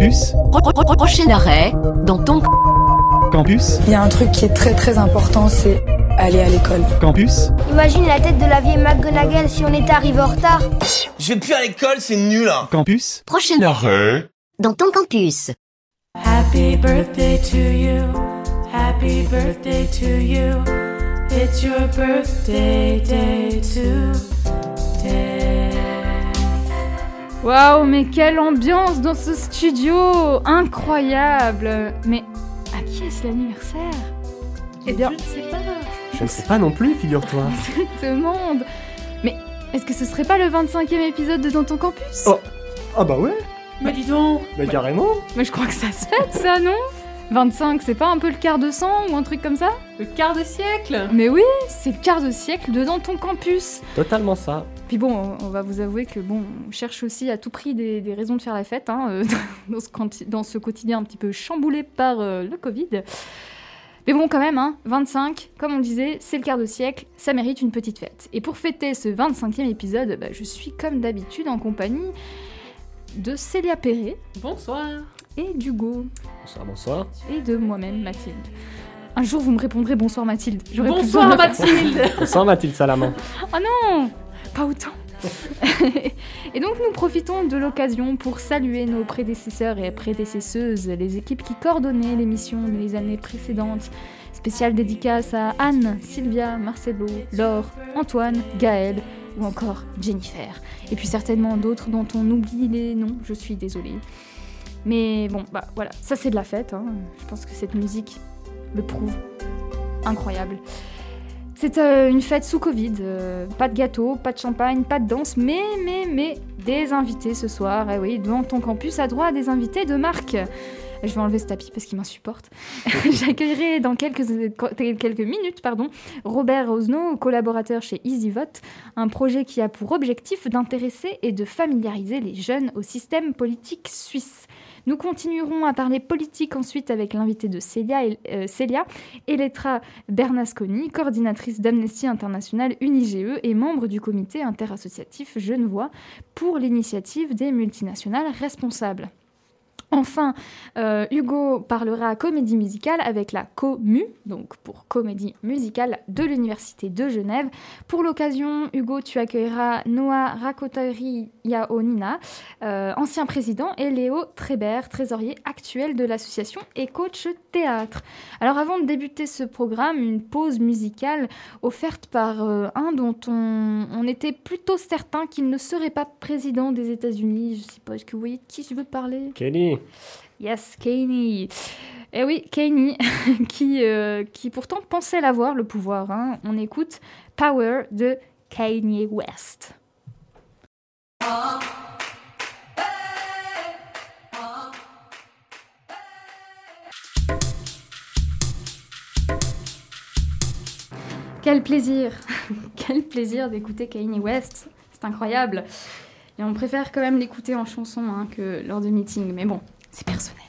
Campus Pro- pro- pro- Prochain arrêt, dans ton Campus Il y a un truc qui est très très important, c'est aller à l'école. Campus Imagine la tête de la vieille McGonagall si on était arrivé en retard. Je vais plus à l'école, c'est nul hein. Campus prochain arrêt, dans ton campus. Happy birthday to you. Happy birthday to you. It's your birthday day today. Waouh, mais quelle ambiance dans ce studio Incroyable Mais à qui est-ce l'anniversaire? Eh bien, Je ne sais pas. Je ne sais pas non plus, figure-toi. tout le monde Mais est-ce que ce serait pas le 25e épisode de Dans ton campus? Oh. Ah bah ouais, Mais dis donc. bah carrément. Mais je crois que ça se fête, ça, non? 25, c'est pas un peu le quart de cent ou un truc comme ça? Le quart de siècle. Mais oui, c'est le quart de siècle de Dans ton campus Totalement ça. Puis bon, on- va vous avouer que bon, on cherche aussi à tout prix des, des raisons de faire la fête hein, euh, dans, ce, quanti- dans ce quotidien un petit peu chamboulé par euh, le Covid. Mais bon, quand même, hein, 25, comme on disait, c'est le quart de siècle, ça mérite une petite fête. Et pour fêter ce 25e épisode, bah, je suis comme d'habitude en compagnie de Célia Perret Bonsoir. et d'Hugo Bonsoir, bonsoir. et de moi-même, Mathilde. Un jour, vous me répondrez bonsoir Mathilde. Bonsoir. Mathilde. Bonsoir Mathilde Salaman. Oh non Pas autant Et donc nous profitons de l'occasion pour saluer nos prédécesseurs et prédécesseuses, les équipes qui coordonnaient l'émission les années précédentes. Spéciale dédicace à Anne, Sylvia, Marcelo, Laure, Antoine, Gaël ou encore Jennifer. Et puis certainement d'autres dont on oublie les noms, je suis désolée. Mais bon, bah voilà, ça c'est de la fête. hein. Je pense que cette musique le prouve. Incroyable. C'est euh, une fête sous Covid. euh, pas de gâteau, pas de champagne, pas de danse, mais, mais, mais, des invités ce soir. Eh oui, dans ton campus a droit à des invités de marque. Je vais enlever ce tapis parce qu'il m'insupporte. J'accueillerai dans quelques, quelques minutes pardon, Robert Rosno, collaborateur chez EasyVote, un projet qui a pour objectif d'intéresser et de familiariser les jeunes au système politique suisse. Nous continuerons à parler politique ensuite avec l'invité de Célia, euh, Eletra Bernasconi, coordinatrice d'Amnesty International UNIGE et membre du comité interassociatif Genevois pour l'initiative des multinationales responsables. Enfin, euh, Hugo parlera comédie musicale avec la COMU, donc pour comédie musicale de l'Université de Genève. Pour l'occasion, Hugo, tu accueilleras Noah Rakotori Yaonina, euh, ancien président, et Léo Trébert, trésorier actuel de l'association et coach théâtre. Alors avant de débuter ce programme, une pause musicale offerte par euh, un dont on, était plutôt certain qu'il ne serait pas président des États-Unis. Je sais pas, est-ce que vous voyez de qui je veux parler Kelly. Yes, Kanye. Eh oui, Kanye, qui, euh, qui pourtant pensait l'avoir, le pouvoir. hein. On écoute Power de Kanye West. Quel plaisir Quel plaisir d'écouter Kanye West C'est incroyable Et on préfère quand même l'écouter en chanson hein, que lors de meetings, mais bon, c'est personnel.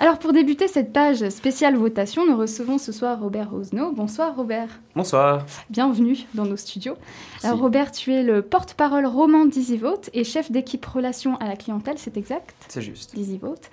Alors pour débuter cette page spéciale votation, nous recevons ce soir Robert Rosno. Bonsoir Robert, Bonsoir. bienvenue dans nos studios. Alors. Robert, tu es le porte-parole roman d'EasyVote et chef d'équipe relations à la clientèle, c'est exact? C'est juste. d'EasyVote.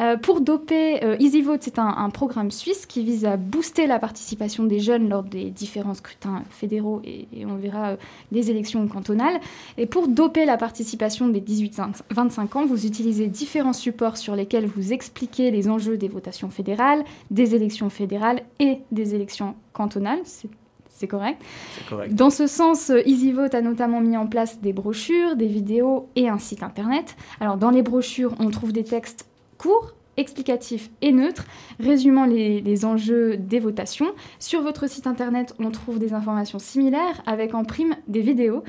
Euh, pour doper, euh, EasyVote, c'est un, un programme suisse qui vise à booster la participation des jeunes lors des différents scrutins fédéraux et, et on verra euh, des élections cantonales. Et pour doper la participation des 18-25 ans, vous utilisez différents supports sur lesquels vous expliquez les enjeux des votations fédérales, des élections fédérales et des élections cantonales. C'est- C'est correct. C'est correct. Dans ce sens, euh, EasyVote a notamment mis en place des brochures, des vidéos et un site internet. Alors dans les brochures, on trouve des textes courts, explicatifs et neutres, résumant les, les enjeux des votations. Sur votre site internet, on trouve des informations similaires avec en prime des vidéos.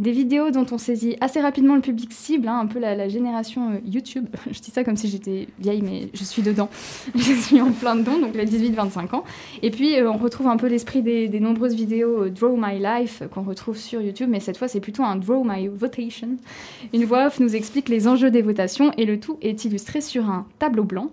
Des vidéos dont on saisit assez rapidement le public cible, hein, un peu la, la génération euh, YouTube. Je dis ça comme si j'étais vieille, mais je suis dedans. je suis en plein dedans, donc les 18-25 ans. Et puis, euh, on retrouve un peu l'esprit des, des nombreuses vidéos euh, Draw My Life qu'on retrouve sur YouTube, mais cette fois, c'est plutôt un Draw My Votation. Une voix off nous explique les enjeux des votations et le tout est illustré sur un tableau blanc.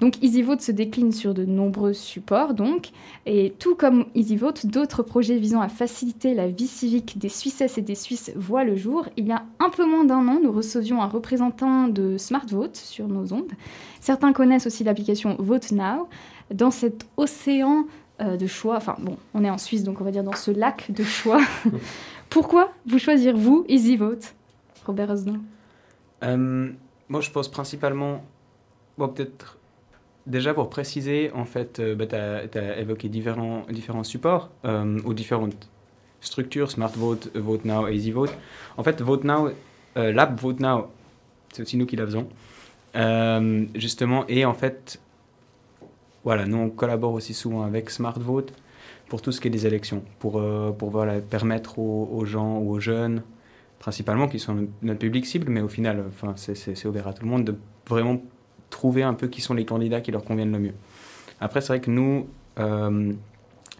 Donc EasyVote se décline sur de nombreux supports, donc, et tout comme EasyVote, d'autres projets visant à faciliter la vie civique des Suissesses et des Suisses voient le jour. Il y a un peu moins d'un an, nous recevions un représentant de SmartVote sur nos ondes. Certains connaissent aussi l'application Vote Now. Dans cet océan euh, de choix, enfin bon, on est en Suisse, donc on va dire dans ce lac de choix, pourquoi vous choisir, vous, EasyVote Robert Osno euh, Moi, je pense principalement, bon, peut-être déjà pour préciser, en fait, euh, bah, tu as, évoqué différents, supports euh, ou différentes structures, Smart Vote, Vote Now, Easy Vote. En fait, Vote euh, l'app Vote Now, c'est aussi nous qui la faisons. justement, et en fait, voilà, nous on collabore aussi souvent avec Smart Vote pour tout ce qui est des élections, pour, pour permettre aux, aux, gens ou aux jeunes, principalement qui sont notre public cible, mais au final, enfin, c'est ouvert à tout le monde, de vraiment trouver un peu qui sont les candidats qui leur conviennent le mieux. Après, c'est vrai que nous, euh,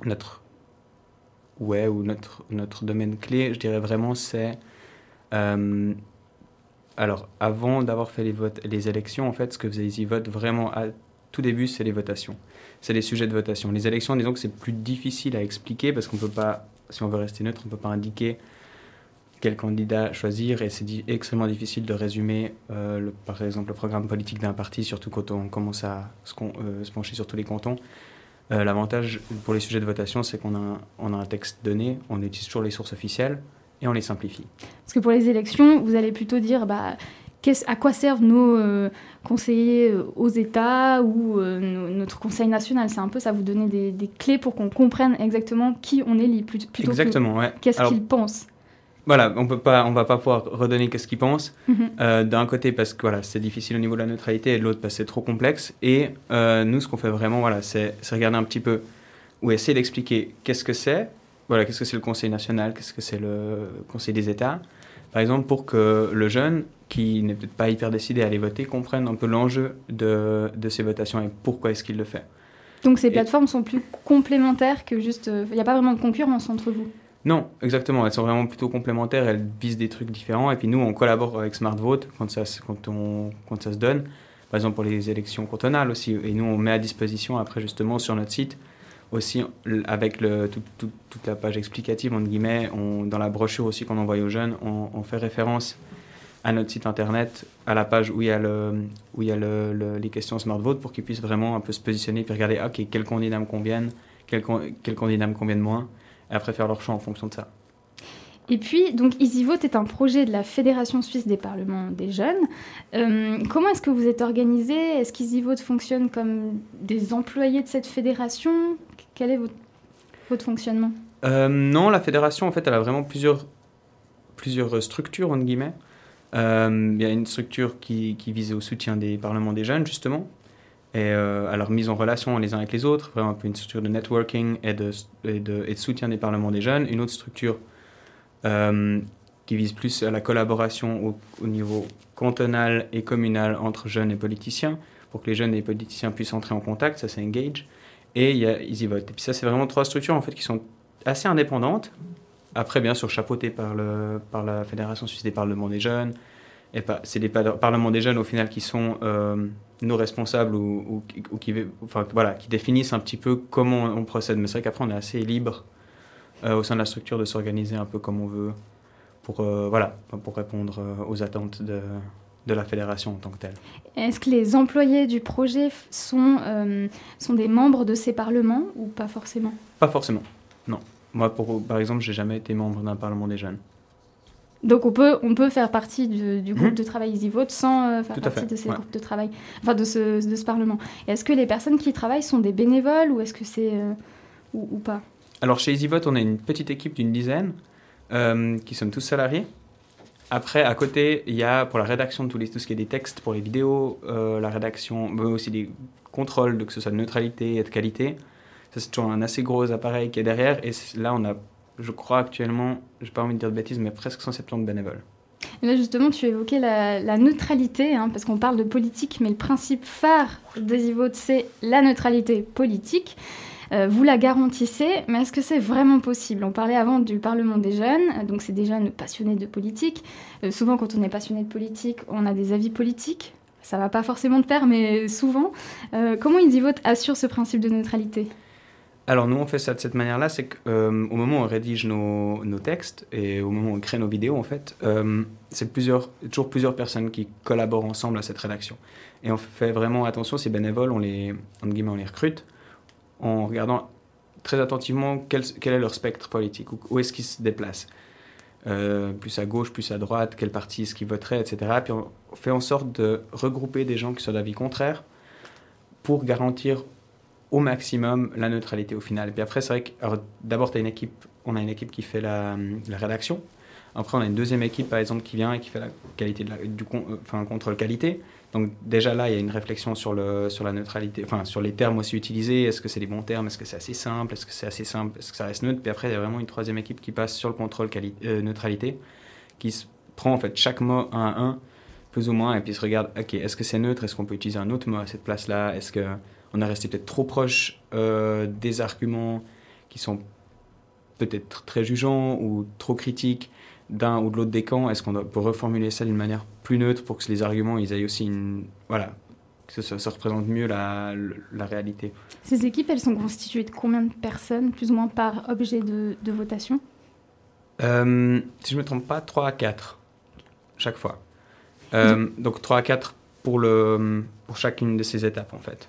notre ouais ou notre notre domaine clé, je dirais vraiment, c'est euh, alors avant d'avoir fait les votes, les élections, en fait, ce que vous avez vote vraiment à tout début, c'est les votations, c'est les sujets de votation. Les élections, disons que c'est plus difficile à expliquer parce qu'on peut pas, si on veut rester neutre, on peut pas indiquer quel candidat choisir et c'est extrêmement difficile de résumer, euh, le, par exemple, le programme politique d'un parti, surtout quand on commence à se, euh, se pencher sur tous les cantons. Euh, l'avantage pour les sujets de votation, c'est qu'on a, on a un texte donné, on utilise toujours les sources officielles et on les simplifie. Parce que pour les élections, vous allez plutôt dire bah, à quoi servent nos conseillers aux États ou notre Conseil national? C'est un peu ça, vous donner des, des clés pour qu'on comprenne exactement qui on élit, plutôt Exactement, ouais. qu'est-ce qu'ils pensent voilà, on peut pas, on va pas pouvoir redonner qu'est-ce qu'ils pensent. Mhm. Euh, d'un côté parce que voilà, c'est difficile au niveau de la neutralité, et de l'autre parce que c'est trop complexe. Et euh, nous, ce qu'on fait vraiment, voilà, c'est regarder un petit peu ou essayer d'expliquer qu'est-ce que c'est. Voilà, qu'est-ce que c'est le Conseil national, qu'est-ce que c'est le Conseil des États. Par exemple, pour que le jeune qui n'est peut-être pas hyper décidé à aller voter comprenne un peu l'enjeu de, de ces votations et pourquoi est-ce qu'il le fait. Donc ces plateformes sont plus complémentaires que juste. Euh, il n'y a pas vraiment de concurrence entre vous? Non, exactement. Elles sont vraiment plutôt complémentaires. Elles visent des trucs différents. Et puis nous, on collabore avec Smart Vote quand ça, quand on, quand ça se donne. Par exemple, pour les élections cantonales aussi. Et nous, on met à disposition après, justement, sur notre site, aussi avec le, toute la page explicative, entre guillemets, dans la brochure aussi qu'on envoie aux jeunes, on, fait référence à notre site internet, à la page où il y a, le, où il y a le, les questions Smart Vote pour qu'ils puissent vraiment un peu se positionner et regarder, ok, quel candidat me conviennent, quel, quel candidat me conviennent moins et après faire leur choix en fonction de ça. Et puis, donc EasyVote est un projet de la Fédération suisse des parlements des jeunes. Euh, comment est-ce que vous êtes organisé? Est-ce qu'EasyVote fonctionne comme des employés de cette fédération? Quel est votre, votre fonctionnement? Euh, Non, la fédération, en fait, elle a vraiment plusieurs, plusieurs structures, entre guillemets. Euh, il y a une structure qui, qui vise au soutien des parlements des jeunes, justement, et euh, leur mise en relation les uns avec les autres, vraiment un une structure de networking et de, soutien des parlements des jeunes. Une autre structure euh, qui vise plus à la collaboration au, au, niveau cantonal et communal entre jeunes et politiciens, pour que les jeunes et les politiciens puissent entrer en contact, ça c'est Engage. Et y a EasyVote. Et puis ça, c'est vraiment trois structures en fait qui sont assez indépendantes. Après, bien sûr, chapeautées par la Fédération suisse des parlements des jeunes. Et c'est les parlements des jeunes au final qui sont... Euh, nos responsables ou, ou, qui, enfin, voilà, qui définissent un petit peu comment on procède. Mais c'est vrai qu'après, on est assez libre euh, au sein de la structure de s'organiser un peu comme on veut pour, euh, voilà, pour répondre euh, aux attentes de, de la fédération en tant que telle. Est-ce que les employés du projet sont, sont des membres de ces parlements ou pas forcément? Pas forcément, non. Moi, pour, par exemple, j'ai jamais été membre d'un parlement des jeunes. Donc on peut, on peut faire partie du, groupe mhm. de travail EasyVote sans euh, faire partie de ces groupes de travail, enfin de ce, de ce Parlement. Est-ce que les personnes qui y travaillent sont des bénévoles ou est-ce que c'est euh, ou, pas? Alors chez EasyVote, on est une petite équipe d'une dizaine euh, qui sommes tous salariés. Après, à côté, il y a pour la rédaction de tous les, tout ce qui est des textes pour les vidéos, la rédaction, mais aussi des contrôles, de, que ce soit de neutralité et de qualité. Ça, c'est toujours un assez gros appareil qui est derrière. Et là, on a je crois actuellement, je n'ai pas envie de dire de bêtises, mais presque 170 bénévoles. là, justement, tu évoquais la, neutralité, hein, parce qu'on parle de politique, mais le principe phare des e c'est la neutralité politique. Euh, vous la garantissez, mais est-ce que c'est vraiment possible? On parlait avant du Parlement des jeunes, donc c'est des jeunes passionnés de politique. Euh, souvent, quand on est passionné de politique, on a des avis politiques. ça va pas forcément de pair, mais souvent. Euh, comment EasyVote assure ce principe de neutralité? Alors nous on fait ça de cette manière-là, c'est qu'au moment où on rédige nos, nos, textes et au moment où on crée nos vidéos en fait, c'est plusieurs, toujours plusieurs personnes qui collaborent ensemble à cette rédaction. Et on fait vraiment attention, ces bénévoles, on les, on les recrute en regardant très attentivement quel, quel est leur spectre politique, où, où est-ce qu'ils se déplacent. Euh, plus à gauche, plus à droite, quel parti est-ce qu'ils voteraient, etc. Puis on fait en sorte de regrouper des gens qui sont d'avis contraire pour garantir au maximum la neutralité au final. Puis après, c'est vrai que d'abord, une équipe, on a une équipe qui fait la, rédaction. Après, on a une deuxième équipe, par exemple, qui vient et qui fait la qualité du euh, enfin, contrôle qualité. Donc déjà là, il y a une réflexion sur, le, sur la neutralité, enfin sur les termes aussi utilisés. Est-ce que c'est les bons termes? Est-ce que c'est assez simple? Est-ce que c'est assez simple? Est-ce que ça reste neutre? Puis après, il y a vraiment une troisième équipe qui passe sur le contrôle euh, neutralité, qui se prend en fait chaque mot un à un, plus ou moins, et puis se regarde, ok, est-ce que c'est neutre? Est-ce qu'on peut utiliser un autre mot à cette place-là? Est-ce qu'on est resté peut-être trop proche euh, des arguments qui sont peut-être très jugeants ou trop critiques d'un ou de l'autre des camps Est-ce qu'on peut reformuler ça d'une manière plus neutre pour que les arguments ils aient aussi une. Voilà, que ça, ça représente mieux la, la, réalité? Ces équipes, elles sont constituées de combien de personnes, plus ou moins par objet de, de votation? Euh, Si je ne me trompe pas, 3 à 4, chaque fois. Euh, donc 3 à 4 pour, le, pour chacune de ces étapes, en fait.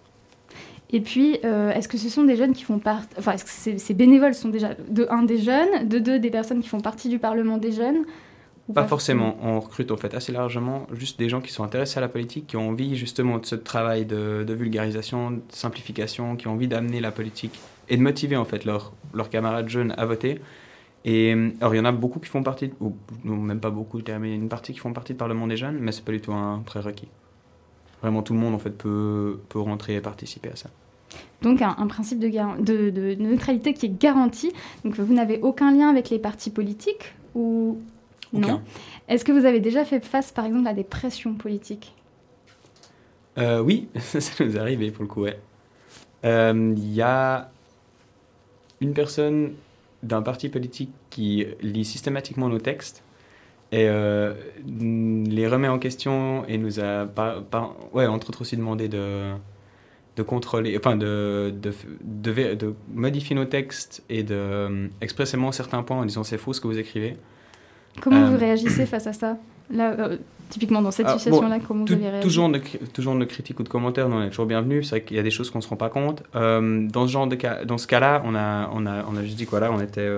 Et puis, euh, est-ce que ce sont des jeunes qui font partie... Enfin, est-ce que ces, ces, bénévoles sont déjà, de un, des jeunes, de deux, des personnes qui font partie du Parlement des jeunes pas, forcément. On recrute en fait assez largement juste des gens qui sont intéressés à la politique, qui ont envie justement de ce travail de, vulgarisation, de simplification, qui ont envie d'amener la politique et de motiver en fait leurs camarades jeunes à voter. Et alors il y en a beaucoup qui font partie, ou non, même pas beaucoup, mais une partie qui font partie du Parlement des jeunes, mais c'est pas du tout un prérequis. Vraiment tout le monde en fait peut, peut rentrer et participer à ça. Donc un, un principe de, de, de, neutralité qui est garanti. Donc vous n'avez aucun lien avec les partis politiques ou non? Est-ce que vous avez déjà fait face, par exemple, à des pressions politiques? Euh, Oui, ça nous est arrivé pour le coup, ouais. Il euh, y a une personne d'un parti politique qui lit systématiquement nos textes et euh, les remet en question et nous a, par, par, ouais, entre autres aussi demandé de, de contrôler, enfin de, de, de, de, modifier nos textes et de euh, expressément certains points en disant c'est faux ce que vous écrivez. Comment vous euh, réagissez face à ça? Là, euh, typiquement dans cette ah, situation-là, comment vous avez réagi toujours de, toujours de critiques ou de commentaires, on est toujours bienvenus. C'est vrai qu'il y a des choses qu'on ne se rend pas compte. Euh, dans ce genre de cas, dans ce cas-là, on a, on a, on a juste dit quoi là, on était,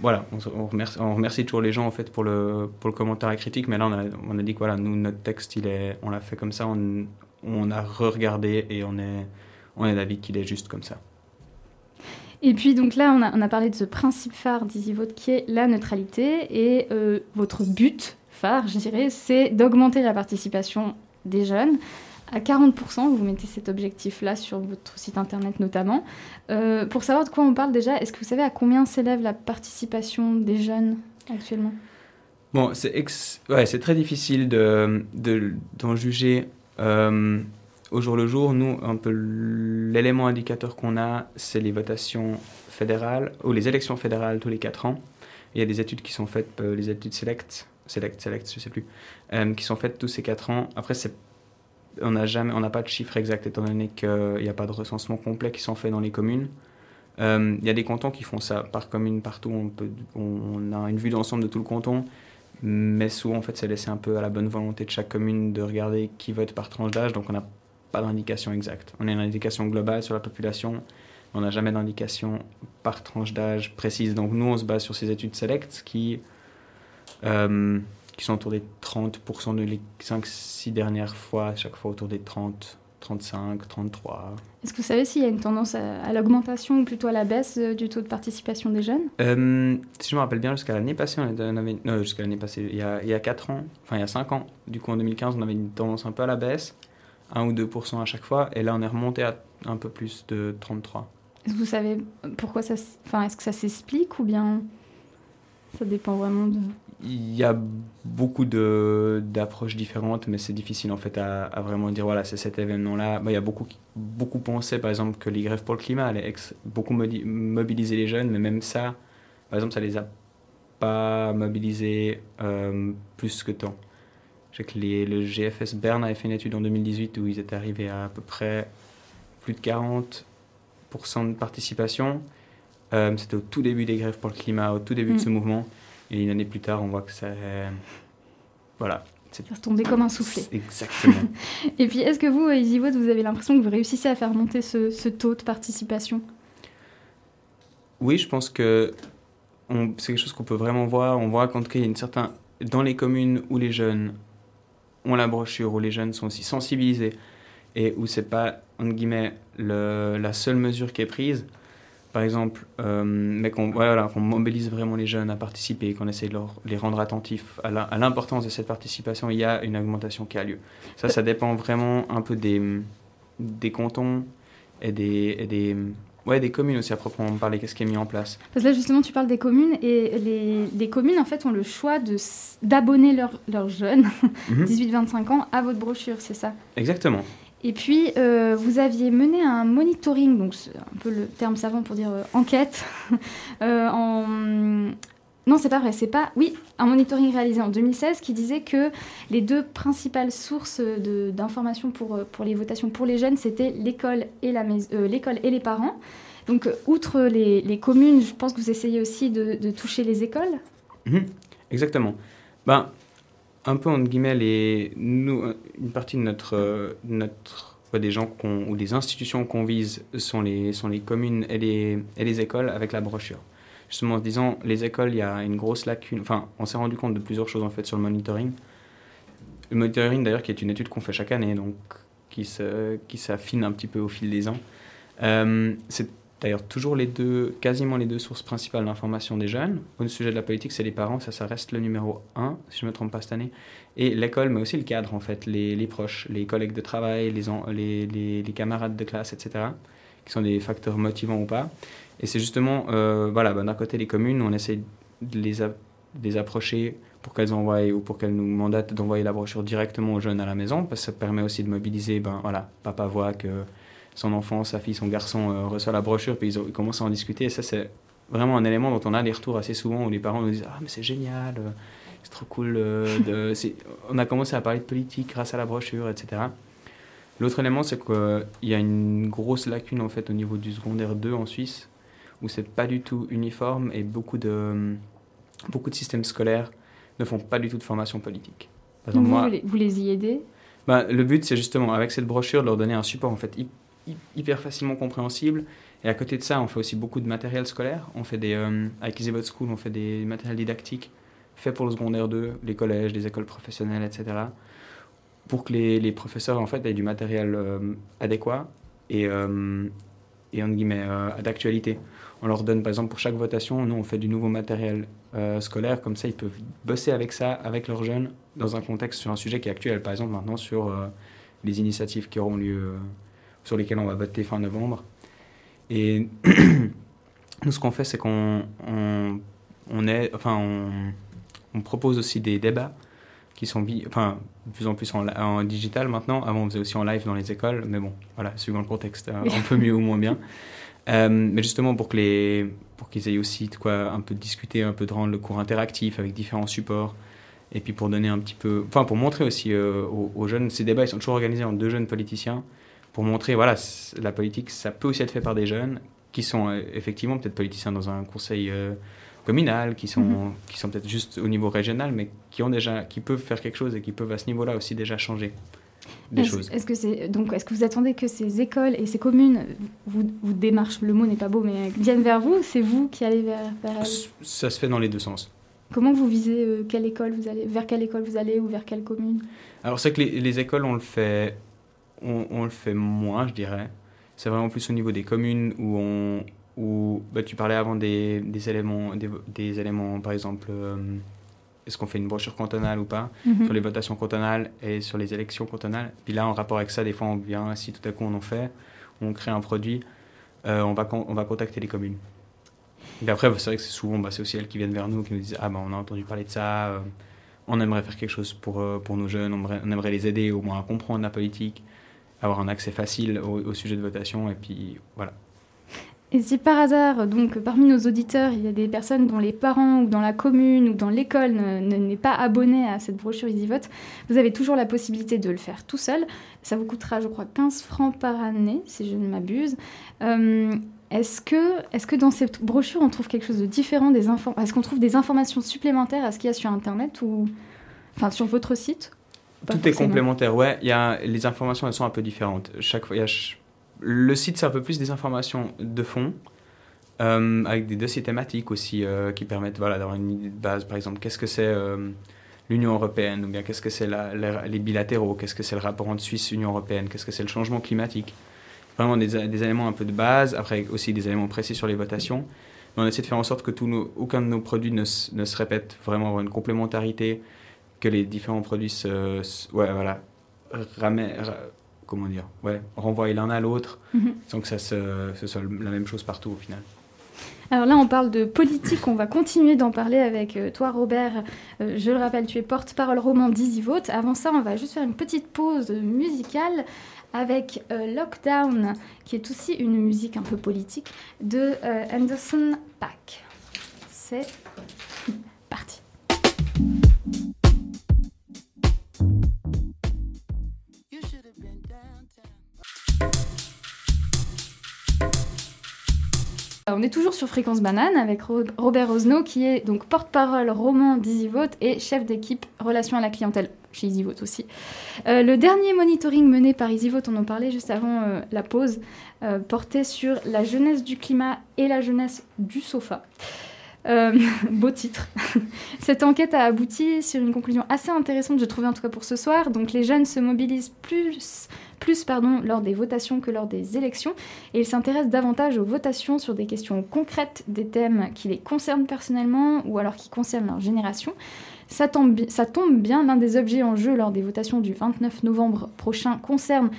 voilà, on, remercie, on, remercie, toujours les gens en fait pour le, pour le commentaire et critique, mais là on a, on a dit que voilà, nous notre texte, il est, on l'a fait comme ça, on, on a re-regardé et on est, on est d'avis qu'il est juste comme ça. Et puis donc là, on a, on a parlé de ce principe phare d'EasyVote qui est la neutralité. Et euh, votre but phare, je dirais, c'est d'augmenter la participation des jeunes. À 40%, vous mettez cet objectif-là sur votre site internet notamment. Euh, pour savoir de quoi on parle déjà, est-ce que vous savez à combien s'élève la participation des jeunes actuellement? Bon, c'est ex... ouais, très difficile d'en de, d'en juger. Euh, au jour le jour, nous, un peu l'élément indicateur qu'on a, c'est les votations fédérales, ou les élections fédérales tous les 4 ans. il y a des études qui sont faites, euh, les études select, select, select, je sais plus, euh, qui sont faites tous ces 4 ans. Après, on n'a jamais, on n'a pas de chiffre exact étant donné qu'il n'y a pas de recensement complet qui sont faits dans les communes. Il y a des cantons qui font ça par commune partout. On, peut, on a une vue d'ensemble de tout le canton, mais souvent en fait c'est laissé un peu à la bonne volonté de chaque commune de regarder qui vote par tranche d'âge. Donc on n'a pas d'indication exacte. On a une indication globale sur la population, on n'a jamais d'indication par tranche d'âge précise. Donc nous, on se base sur ces études select qui, euh, qui sont autour des 30% de les 5-6 dernières fois, à chaque fois autour des 30, 35, 33. Est-ce que vous savez s'il y a une tendance à, l'augmentation ou plutôt à la baisse euh, du taux de participation des jeunes? Euh, Si je me rappelle bien, jusqu'à l'année passée, on avait, non, jusqu'à l'année passée, il y, a, il y a 4 ans, enfin il y a 5 ans, du coup en 2015, on avait une tendance un peu à la baisse. 1 ou 2% à chaque fois. Et là, on est remonté à un peu plus de 33. Est-ce que vous savez pourquoi ça... Enfin, est-ce que ça s'explique ou bien ça dépend vraiment de... Il y a beaucoup d'approches différentes, mais c'est difficile en fait à, vraiment dire voilà, c'est cet événement-là. il y a beaucoup beaucoup pensé par exemple que les grèves pour le climat allaient beaucoup mobiliser les jeunes, mais même ça, par exemple, ça les a pas mobilisés euh, plus que tant Je sais que les- le GFS Berne avait fait une étude en 2018 où ils étaient arrivés à à peu près plus de 40% de participation. Euh, C'était au tout début des grèves pour le climat, au tout début Mm. de ce mouvement. Et une année plus tard, on voit que ça. Voilà. C'est Ça se tombait comme un soufflet. Exactement. Et puis, est-ce que vous, EasyVote, vous avez l'impression que vous réussissez à faire monter ce, ce taux de participation? Oui, je pense que c'est quelque chose qu'on peut vraiment voir. On voit qu'en tout cas, il y a une certaine... Dans les communes où les jeunes ont la brochure, où les jeunes sont aussi sensibilisés, et où c'est pas, entre guillemets, le- la seule mesure qui est prise, par exemple, euh, mais qu'on voilà, mobilise vraiment les jeunes à participer, qu'on essaie de leur, les rendre attentifs à l'importance de cette participation, il y a une augmentation qui a lieu. Ça, ça dépend vraiment un peu des, des cantons et des, et des, ouais, des communes aussi à proprement parler, qu'est-ce qui est mis en place. Parce que là, justement, tu parles des communes, et les, les communes, en fait, ont le choix d'abonner leurs jeunes, Mhm. 18-25 ans, à votre brochure, c'est ça? Exactement. Et puis, euh, vous aviez mené un monitoring, donc c'est un peu le terme savant pour dire euh, enquête, euh, en... Non, c'est pas vrai, c'est pas... Oui, un monitoring réalisé en 2016 qui disait que les deux principales sources d'informations pour, euh, pour les votations pour les jeunes, c'était l'école et, l'école et les parents. Donc, outre les, les communes, je pense que vous essayez aussi de, de toucher les écoles? Mhm. Exactement. Ben, un peu entre guillemets, euh, une partie de notre, euh, des gens ou des institutions qu'on vise sont les, communes et les, écoles avec la brochure. Justement, en se disant, les écoles, il y a une grosse lacune. Enfin, on s'est rendu compte de plusieurs choses en fait sur le monitoring. Le monitoring, d'ailleurs, qui est une étude qu'on fait chaque année, donc qui s'affine un petit peu au fil des ans. Euh, d'ailleurs toujours les deux, quasiment les deux sources principales d'information des jeunes. Au sujet de la politique, c'est les parents, ça, ça reste le numéro un, si je ne me trompe pas cette année. Et l'école, mais aussi le cadre, en fait, les, les proches, les collègues de travail, les, les, les, camarades de classe, etc., qui sont des facteurs motivants ou pas. Et c'est justement, euh, voilà, ben, d'un côté, les communes, on essaie de les, a- de les approcher pour qu'elles envoient ou pour qu'elles nous mandatent d'envoyer la brochure directement aux jeunes à la maison, parce que ça permet aussi de mobiliser, ben voilà, papa voit que son enfant, sa fille, son garçon euh, reçoit la brochure, puis ils, commencent à en discuter. Et ça, c'est vraiment un élément dont on a des retours assez souvent où les parents nous disent Ah, mais c'est génial, euh, c'est trop cool. euh, de... On a commencé à parler de politique grâce à la brochure, etc. L'autre élément, c'est qu'il y a une grosse lacune en fait au niveau du secondaire 2 en Suisse, où c'est pas du tout uniforme et beaucoup de, beaucoup de systèmes scolaires ne font pas du tout de formation politique. Par exemple, vous, moi- vous les, les y aidez? bah, le but, c'est justement, avec cette brochure, de leur donner un support en fait hyper facilement compréhensible. Et à côté de ça, on fait aussi beaucoup de matériel scolaire. On fait des, euh, avec EasyVote School, on fait des matériels didactiques faits pour le secondaire 2, les collèges, les écoles professionnelles, etc. Pour que les, les professeurs en fait, aient du matériel euh, adéquat et, euh, et entre guillemets, d'actualité. On leur donne, par exemple, pour chaque votation, nous, on fait du nouveau matériel scolaire. Comme ça, ils peuvent bosser avec ça, avec leurs jeunes, dans un contexte sur un sujet qui est actuel. Par exemple, maintenant, sur les initiatives qui auront lieu, sur lesquelles on va voter fin novembre. Et nous, ce qu'on fait, c'est qu'on on, on est, enfin, on, on propose aussi des débats qui sont enfin, de plus en plus en, digital maintenant. Avant, on faisait aussi en live dans les écoles, mais bon, voilà, suivant le contexte, euh, un peu mieux ou moins bien. Euh, mais justement, pour que les, pour qu'ils aient aussi de quoi un peu discuter, un peu de rendre le cours interactif avec différents supports. Et puis pour donner un petit peu, enfin pour montrer aussi euh, aux, aux jeunes, ces débats ils sont toujours organisés en deux jeunes politiciens pour montrer, voilà, la politique ça peut aussi être fait par des jeunes qui sont euh, effectivement peut-être politiciens dans un conseil euh, communal, qui sont, Mhm. qui sont peut-être juste au niveau régional, mais qui ont déjà, qui peuvent faire quelque chose et qui peuvent à ce niveau-là aussi déjà changer des Est-ce choses. est-ce que c'est donc est-ce que vous attendez que ces écoles et ces communes vous, vous démarchent? Le mot n'est pas beau mais viennent vers vous C'est vous qui allez vers, vers Ça se fait dans les deux sens. Comment vous visez euh, quelle école vous allez vers quelle école vous allez ou vers quelle commune? Alors c'est que les, les écoles, on le fait, on, on le fait moins, je dirais. C'est vraiment plus au niveau des communes où on, où bah, tu parlais avant des, des éléments, des, des éléments, par exemple, euh, est-ce qu'on fait une brochure cantonale ou pas? Mhm. sur les votations cantonales et sur les élections cantonales. Puis là, en rapport avec ça, des fois, on vient, si tout à coup on en fait, on crée un produit, euh, on, va on va contacter les communes. Et après, c'est vrai que c'est souvent, bah, c'est aussi elles qui viennent vers nous, qui nous disent Ah, ben on a entendu parler de ça, euh, on aimerait faire quelque chose pour, pour nos jeunes, on aimerait, on aimerait les aider au moins à comprendre la politique, avoir un accès facile au, au sujet de votation, et puis voilà. Et si par hasard, donc parmi nos auditeurs, il y a des personnes dont les parents ou dans la commune ou dans l'école n'est pas abonné à cette brochure EasyVote, vous avez toujours la possibilité de le faire tout seul. Ça vous coûtera, je crois, 15 francs par année, si je ne m'abuse. Euh, est-ce que, est que dans cette brochure, on trouve quelque chose de différent des Est-ce qu'on trouve des informations supplémentaires à ce qu'il y a sur Internet ou enfin sur votre site? Tout est complémentaire, ouais. Y a, les informations, elles sont un peu différentes. Chaque fois, le site, c'est un peu plus des informations de fond, euh, avec des dossiers thématiques aussi euh, qui permettent voilà, d'avoir une idée de base. Par exemple, qu'est-ce que c'est euh, l'Union européenne, ou bien qu'est-ce que c'est les bilatéraux, qu'est-ce que c'est le rapport entre Suisse Union européenne, qu'est-ce que c'est le changement climatique. Vraiment des, des, éléments un peu de base, après aussi des éléments précis sur les votations. Mais on essaie de faire en sorte que tout aucun de nos produits ne, ne, se répète, vraiment avoir une complémentarité, que les différents produits se, ouais, voilà, ramènent comment dire, ouais, renvoyer l'un à l'autre, mhm. sans que ça se, ce soit la même chose partout au final. Alors là, on parle de politique, on va continuer d'en parler avec euh, toi, Robert. Euh, je le rappelle, tu es porte-parole roman d'EasyVote. Avant ça, on va juste faire une petite pause musicale avec euh, Lockdown, qui est aussi une musique un peu politique, de Anderson Pack. C'est parti. On est toujours sur Fréquence Banane avec Robert Osno qui est donc porte-parole roman d'EasyVote et chef d'équipe relations à la clientèle chez EasyVote aussi. Euh, le dernier monitoring mené par EasyVote, on en parlait juste avant euh, la pause, euh, portait sur la jeunesse du climat et la jeunesse du sofa. beau titre. Cette enquête a abouti sur une conclusion assez intéressante, je trouvais en tout cas pour ce soir. Donc les jeunes se mobilisent plus plus pardon, lors des votations que lors des élections, et ils s'intéressent davantage aux votations sur des questions concrètes, des thèmes qui les concernent personnellement ou alors qui concernent leur génération. Ça tombe, ça tombe bien, l'un des objets en jeu lors des votations du 29 novembre prochain concerne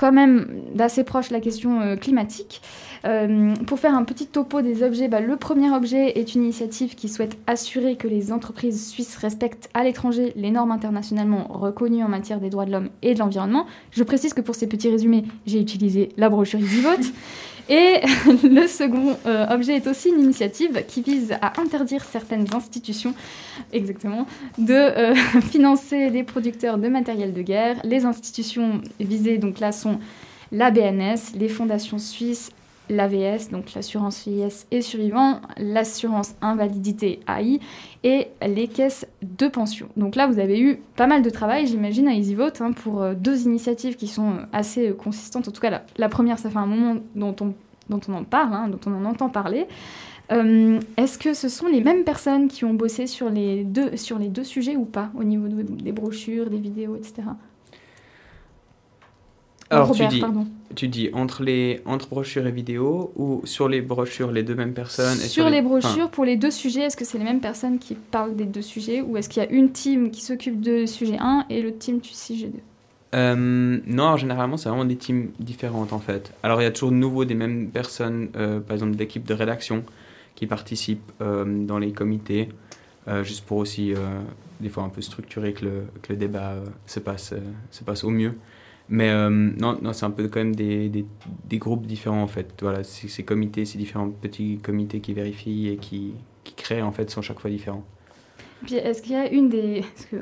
quand même d'assez proche la question euh, climatique. Euh, pour faire un petit topo des objets, bah, le premier objet est une initiative qui souhaite assurer que les entreprises suisses respectent à l'étranger les normes internationalement reconnues en matière des droits de l'homme et de l'environnement. Je précise que pour ces petits résumés, j'ai utilisé la brochure EasyVote. Et le second euh, objet est aussi une initiative qui vise à interdire certaines institutions, exactement, de euh, financer des producteurs de matériel de guerre. Les institutions visées, donc là, sont la BNS, les fondations suisses, l'AVS, donc l'assurance vieillesse et survivant, l'assurance invalidité AI et les caisses de pension. Donc là, vous avez eu pas mal de travail, j'imagine, à EasyVote hein, pour euh, deux initiatives qui sont euh, assez euh, consistantes. En tout cas, la, première, ça fait un moment dont on, en parle, hein, dont on en entend parler. Est-ce que ce sont les mêmes personnes qui ont bossé sur les deux sujets ou pas, au niveau des brochures, des vidéos, etc. Alors, tu, dis, tu dis entre, les, entre brochures et vidéos ou sur les brochures, les deux mêmes personnes Sur, les... brochures, pour les deux sujets, est-ce que c'est les mêmes personnes qui parlent des deux sujets ou est-ce qu'il y a une team qui s'occupe de sujet 1 et le team du sujet 2 euh, non, généralement, c'est vraiment des teams différentes en fait. Alors, il y a toujours de nouveau des mêmes personnes, euh, par exemple d'équipes de rédaction, qui participent euh, dans les comités, juste pour aussi, des fois, un peu structurer que le, que le débat se, passe, se passe au mieux. Mais euh, non, non c'est un peu quand même des, des, des, groupes différents en fait. Voilà, ces comités, ces différents petits comités qui vérifient et qui, qui créent en fait sont chaque fois différents. Puis est-ce qu'il y a une des. Parce que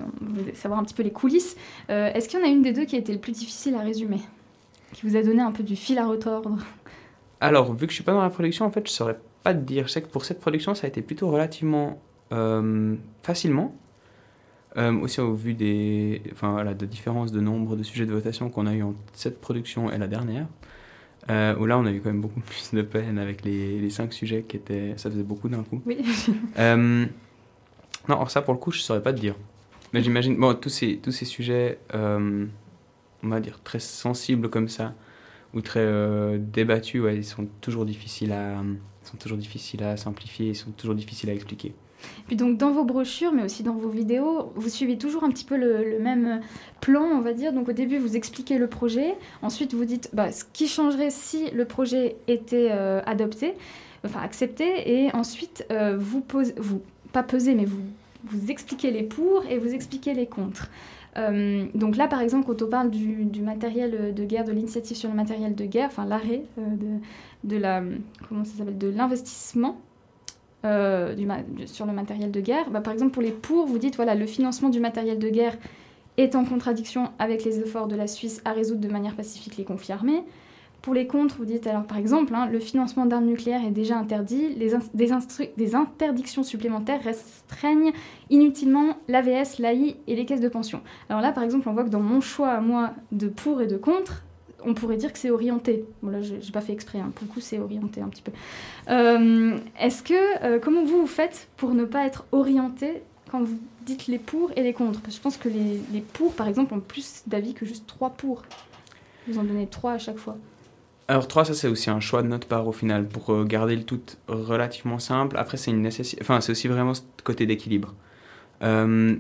savoir un petit peu les coulisses, euh, est-ce qu'il y en a une des deux qui a été le plus difficile à résumer Qui vous a donné un peu du fil à retordre? Alors, vu que je suis pas dans la production, en fait, je saurais pas te dire. Je sais que pour cette production, ça a été plutôt relativement euh, facilement. Euh, aussi au vu des, enfin, voilà, de différences de nombre de sujets de votation qu'on a eu en cette production et la dernière, euh, où là on a eu quand même beaucoup plus de peine avec les, les cinq sujets qui étaient, ça faisait beaucoup d'un coup. Oui. euh, non, alors ça pour le coup je saurais pas te dire. Mais j'imagine, bon, tous ces, tous ces sujets, on va dire très sensibles comme ça, ou très débattus, ouais, ils sont toujours difficiles à, ils sont toujours difficiles à simplifier, ils sont toujours difficiles à expliquer. Puis donc dans vos brochures, mais aussi dans vos vidéos, vous suivez toujours un petit peu le, même plan, on va dire. Donc au début, vous expliquez le projet. Ensuite, vous dites bah, ce qui changerait si le projet était euh, adopté, enfin accepté. Et ensuite, euh, vous posez, vous pas pesez, mais vous vous expliquez les pour et vous expliquez les contre. Euh, donc là, par exemple, quand on parle du, du matériel de guerre, de l'initiative sur le matériel de guerre, enfin l'arrêt euh, de, de la, comment ça s'appelle, de l'investissement euh, sur le matériel de guerre, bah, par exemple pour les pour, vous dites voilà le financement du matériel de guerre est en contradiction avec les efforts de la Suisse à résoudre de manière pacifique les conflits armés. Pour les contre, vous dites alors par exemple, hein, le financement d'armes nucléaires est déjà interdit, les des interdictions supplémentaires restreignent inutilement l'AVS, l'AI et les caisses de pension. Alors là, par exemple, on voit que dans mon choix à moi de pour et de contre, on pourrait dire que c'est orienté. Bon là, j'ai j'ai pas fait exprès, hein. pour le coup, c'est orienté un petit peu. Euh, Est-ce que, euh, comment vous vous faites pour ne pas être orienté quand vous dites les pour et les contre? Parce que je pense que les, les pour, par exemple, ont plus d'avis que juste trois pour. Vous en donnez trois à chaque fois. Alors 3, ça c'est aussi un choix de notre part au final pour garder le tout relativement simple. Après c'est une nécessité, enfin c'est aussi vraiment ce côté d'équilibre. Euh,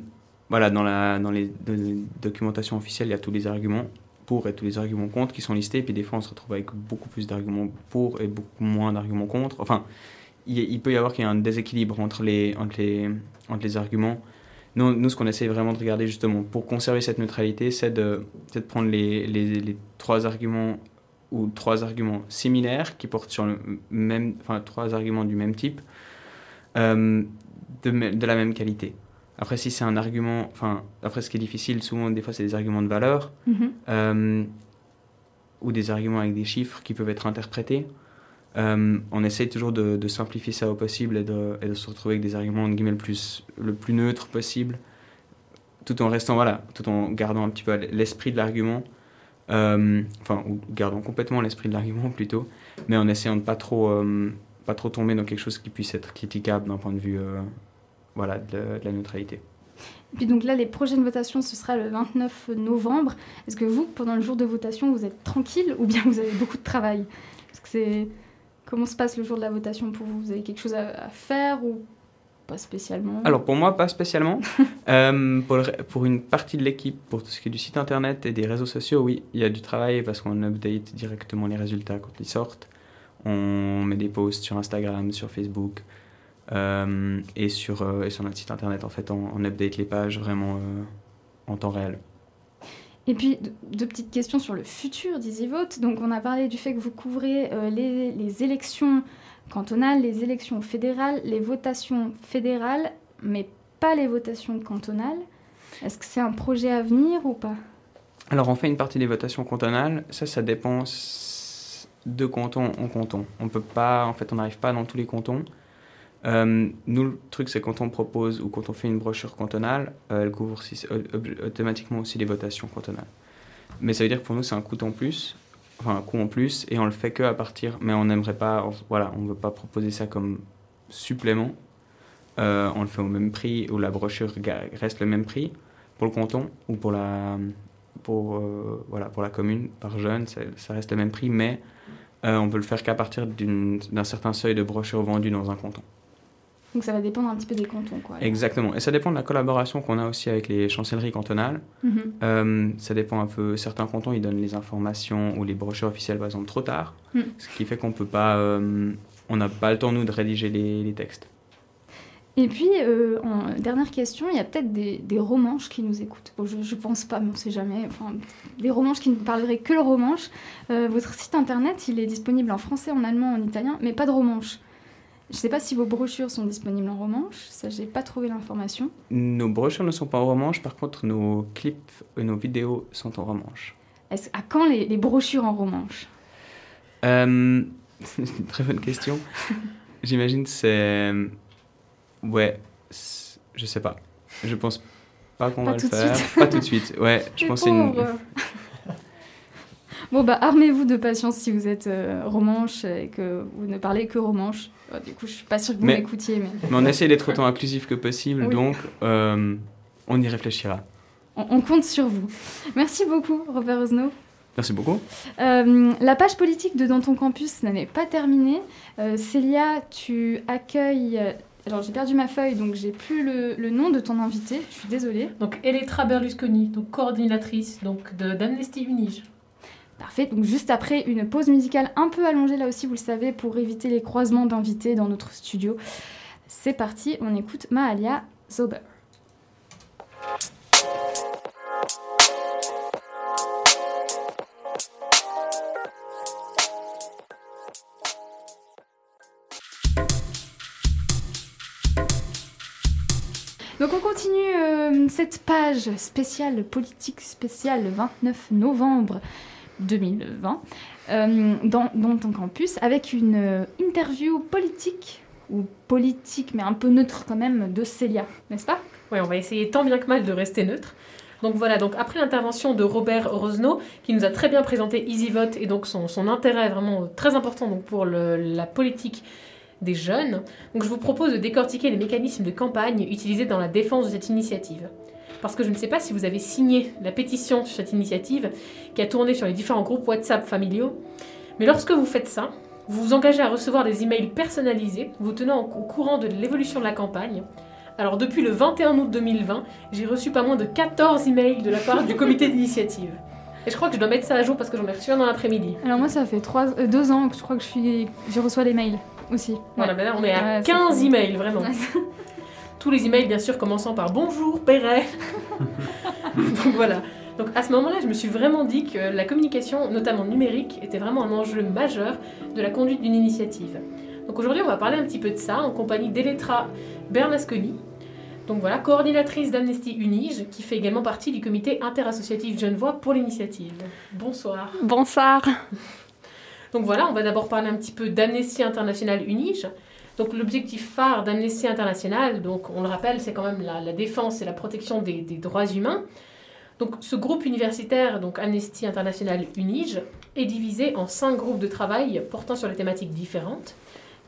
voilà, dans, la, dans, les, dans les documentations officielles, il y a tous les arguments pour et tous les arguments contre qui sont listés. Et puis des fois on se retrouve avec beaucoup plus d'arguments pour et beaucoup moins d'arguments contre. Enfin, il, peut y avoir qu'il y ait un déséquilibre entre les, entre les, entre les arguments. Nous, nous, ce qu'on essaie vraiment de regarder justement pour conserver cette neutralité, c'est de, de prendre les, les, trois arguments ou trois arguments similaires qui portent sur le même, enfin trois arguments du même type, euh, de la même qualité. Après, si c'est un argument, enfin, après ce qui est difficile, souvent des fois c'est des arguments de valeur Mhm. euh, ou des arguments avec des chiffres qui peuvent être interprétés. Euh, on essaye toujours de, de simplifier ça au possible et de, et de se retrouver avec des arguments entre guillemets, le plus, le plus neutre possible, tout en restant, voilà, tout en gardant un petit peu l'esprit de l'argument, euh, enfin, ou gardant complètement l'esprit de l'argument plutôt, mais en essayant de pas trop, euh, pas trop tomber dans quelque chose qui puisse être critiquable d'un point de vue, voilà, de, la- de la neutralité. Et puis donc là, les prochaines votations, ce sera le 29 novembre. Est-ce que vous, pendant le jour de votation, vous êtes tranquille ou bien vous avez beaucoup de travail? Est-ce que c'est... Comment se passe le jour de la votation pour vous? Vous avez quelque chose à, à faire ou pas spécialement? Alors pour moi, pas spécialement. Euh, pour, le ré- pour une partie de l'équipe, pour tout ce qui est du site internet et des réseaux sociaux, oui, il y a du travail parce qu'on update directement les résultats quand ils sortent. On met des posts sur Instagram, sur Facebook et, sur, euh, et sur notre site internet. En fait, on, on update les pages vraiment euh, en temps réel. Et puis, deux, petites questions sur le futur d'EasyVote. Donc, on a parlé du fait que vous couvrez euh, les, les élections cantonales, les élections fédérales, les votations fédérales, mais pas les votations cantonales. Est-ce que c'est un projet à venir ou pas? Alors, on fait une partie des votations cantonales. Ça, ça dépend de canton en canton. On peut pas, en fait, on n'arrive pas dans tous les cantons. Euh, nous, le truc, c'est quand on propose ou quand on fait une brochure cantonale, euh, elle couvre aussi- euh, automatiquement aussi les votations cantonales. Mais ça veut dire que pour nous, c'est un coût en plus, enfin un coût en plus, et on le fait que à partir. Mais on n'aimerait pas, on- voilà, on veut pas proposer ça comme supplément. On le fait au même prix, où la brochure reste le même prix pour le canton ou pour la, pour, voilà, pour la commune par jeune, ça, reste le même prix, mais on peut le faire qu'à partir d'un certain seuil de brochures vendues dans un canton. Donc, ça va dépendre un petit peu des cantons, quoi. Exactement. Et ça dépend de la collaboration qu'on a aussi avec les chancelleries cantonales. Mhm. Euh, ça dépend un peu. Certains cantons, ils donnent les informations ou les brochures officielles, par exemple, trop tard. Mm. Ce qui fait qu'on peut pas. euh, on n'a pas le temps, nous, de rédiger les, les textes. Et puis, euh, en dernière question, il y a peut-être des, des romanches qui nous écoutent. Bon, je, je pense pas, mais on sait jamais. Enfin, des romanches qui ne parleraient que le romanche. Votre site internet, il est disponible en français, en allemand, en italien, mais pas de romanche. Je sais pas si vos brochures sont disponibles en romanche. Ça, j'ai pas trouvé l'information. Nos brochures ne sont pas en romanche, par contre, nos clips et nos vidéos sont en romanche. Est-ce- à quand les, les brochures en romanche Euh, c'est une très bonne question. J'imagine c'est. Ouais, c'est- je sais pas. Je pense pas qu'on Pas va le faire. suite. Pas tout de suite, ouais. Je Les pense que c'est une. Bon, bah, armez-vous de patience si vous êtes euh, romanche et que vous ne parlez que romanche. Euh, du coup, je suis pas sûre que vous m'écoutiez, mais Mais on essaie d'être autant inclusif que possible, Oui. donc euh, on y réfléchira. on, on compte sur vous. Merci beaucoup, Robert Osno. Merci beaucoup. Euh, la page politique de Dans ton campus n'est pas terminée. Euh, Célia, tu accueilles. Alors, j'ai perdu ma feuille, donc j'ai plus le, le nom de ton invité. Je suis désolée. Donc Elettra Berlusconi, donc coordinatrice donc de d'Amnesty Unige. Parfait, donc juste après une pause musicale un peu allongée là aussi, vous le savez, pour éviter les croisements d'invités dans notre studio. C'est parti, on écoute Maalia Zober. Donc on continue euh, cette page spéciale politique spéciale le 29 novembre. 2020 euh, dans, ton campus avec une euh, interview politique ou politique mais un peu neutre quand même de Célia, n'est-ce pas? Oui, on va essayer tant bien que mal de rester neutre. Donc voilà, donc après l'intervention de Robert Rosno, qui nous a très bien présenté EasyVote et donc son, son intérêt vraiment très important donc pour la politique des jeunes, donc je vous propose de décortiquer les mécanismes de campagne utilisés dans la défense de cette initiative. Parce que je ne sais pas si vous avez signé la pétition sur cette initiative qui a tourné sur les différents groupes WhatsApp familiaux, mais lorsque vous faites ça, vous vous engagez à recevoir des emails personnalisés, vous tenant au courant de l'évolution de la campagne. Alors depuis le 21 août 2020, j'ai reçu pas moins de 14 emails de la part du comité d'initiative. Et je crois que je dois mettre ça à jour parce que j'en ai reçu un dans l'après-midi. Alors moi ça fait trois, euh, deux ans que je crois que je, suis, je reçois les mails aussi. Voilà, ben là on est à Ouais, ça 15 fait- emails vraiment. Tous les emails bien sûr commençant par bonjour Perret. Donc voilà. Donc à ce moment-là, je me suis vraiment dit que la communication, notamment numérique, était vraiment un enjeu majeur de la conduite d'une initiative. Donc aujourd'hui, on va parler un petit peu de ça en compagnie d'Eletra Bernasconi. Donc voilà, coordinatrice d'Amnesty Unige, qui fait également partie du comité interassociatif Genevois pour l'initiative. Bonsoir. Bonsoir. Donc voilà, on va d'abord parler un petit peu d'Amnesty International Unige. Donc l'objectif phare d'Amnesty International, donc on le rappelle, c'est quand même la, défense et la protection des, droits humains. Ce groupe universitaire, donc Amnesty International Unige, est divisé en cinq groupes de travail portant sur des thématiques différentes.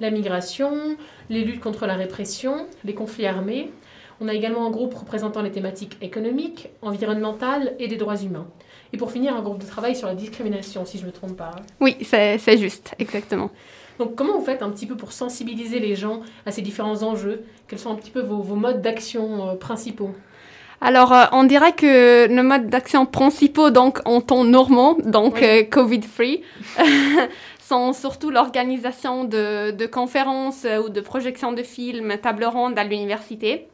La migration, les luttes contre la répression, les conflits armés. On a également un groupe représentant les thématiques économiques, environnementales et des droits humains. Et pour finir, un groupe de travail sur la discrimination, si je ne me trompe pas. Oui, c'est juste, exactement. Donc comment vous faites un petit peu pour sensibiliser les gens à ces différents enjeux? Quels sont un petit peu vos, vos modes d'action euh, principaux? Alors, euh, on dirait que nos modes d'action principaux, donc en temps normand, donc Oui. euh, Covid-free, sont surtout l'organisation de, de conférences ou de projections de films, table ronde à l'université.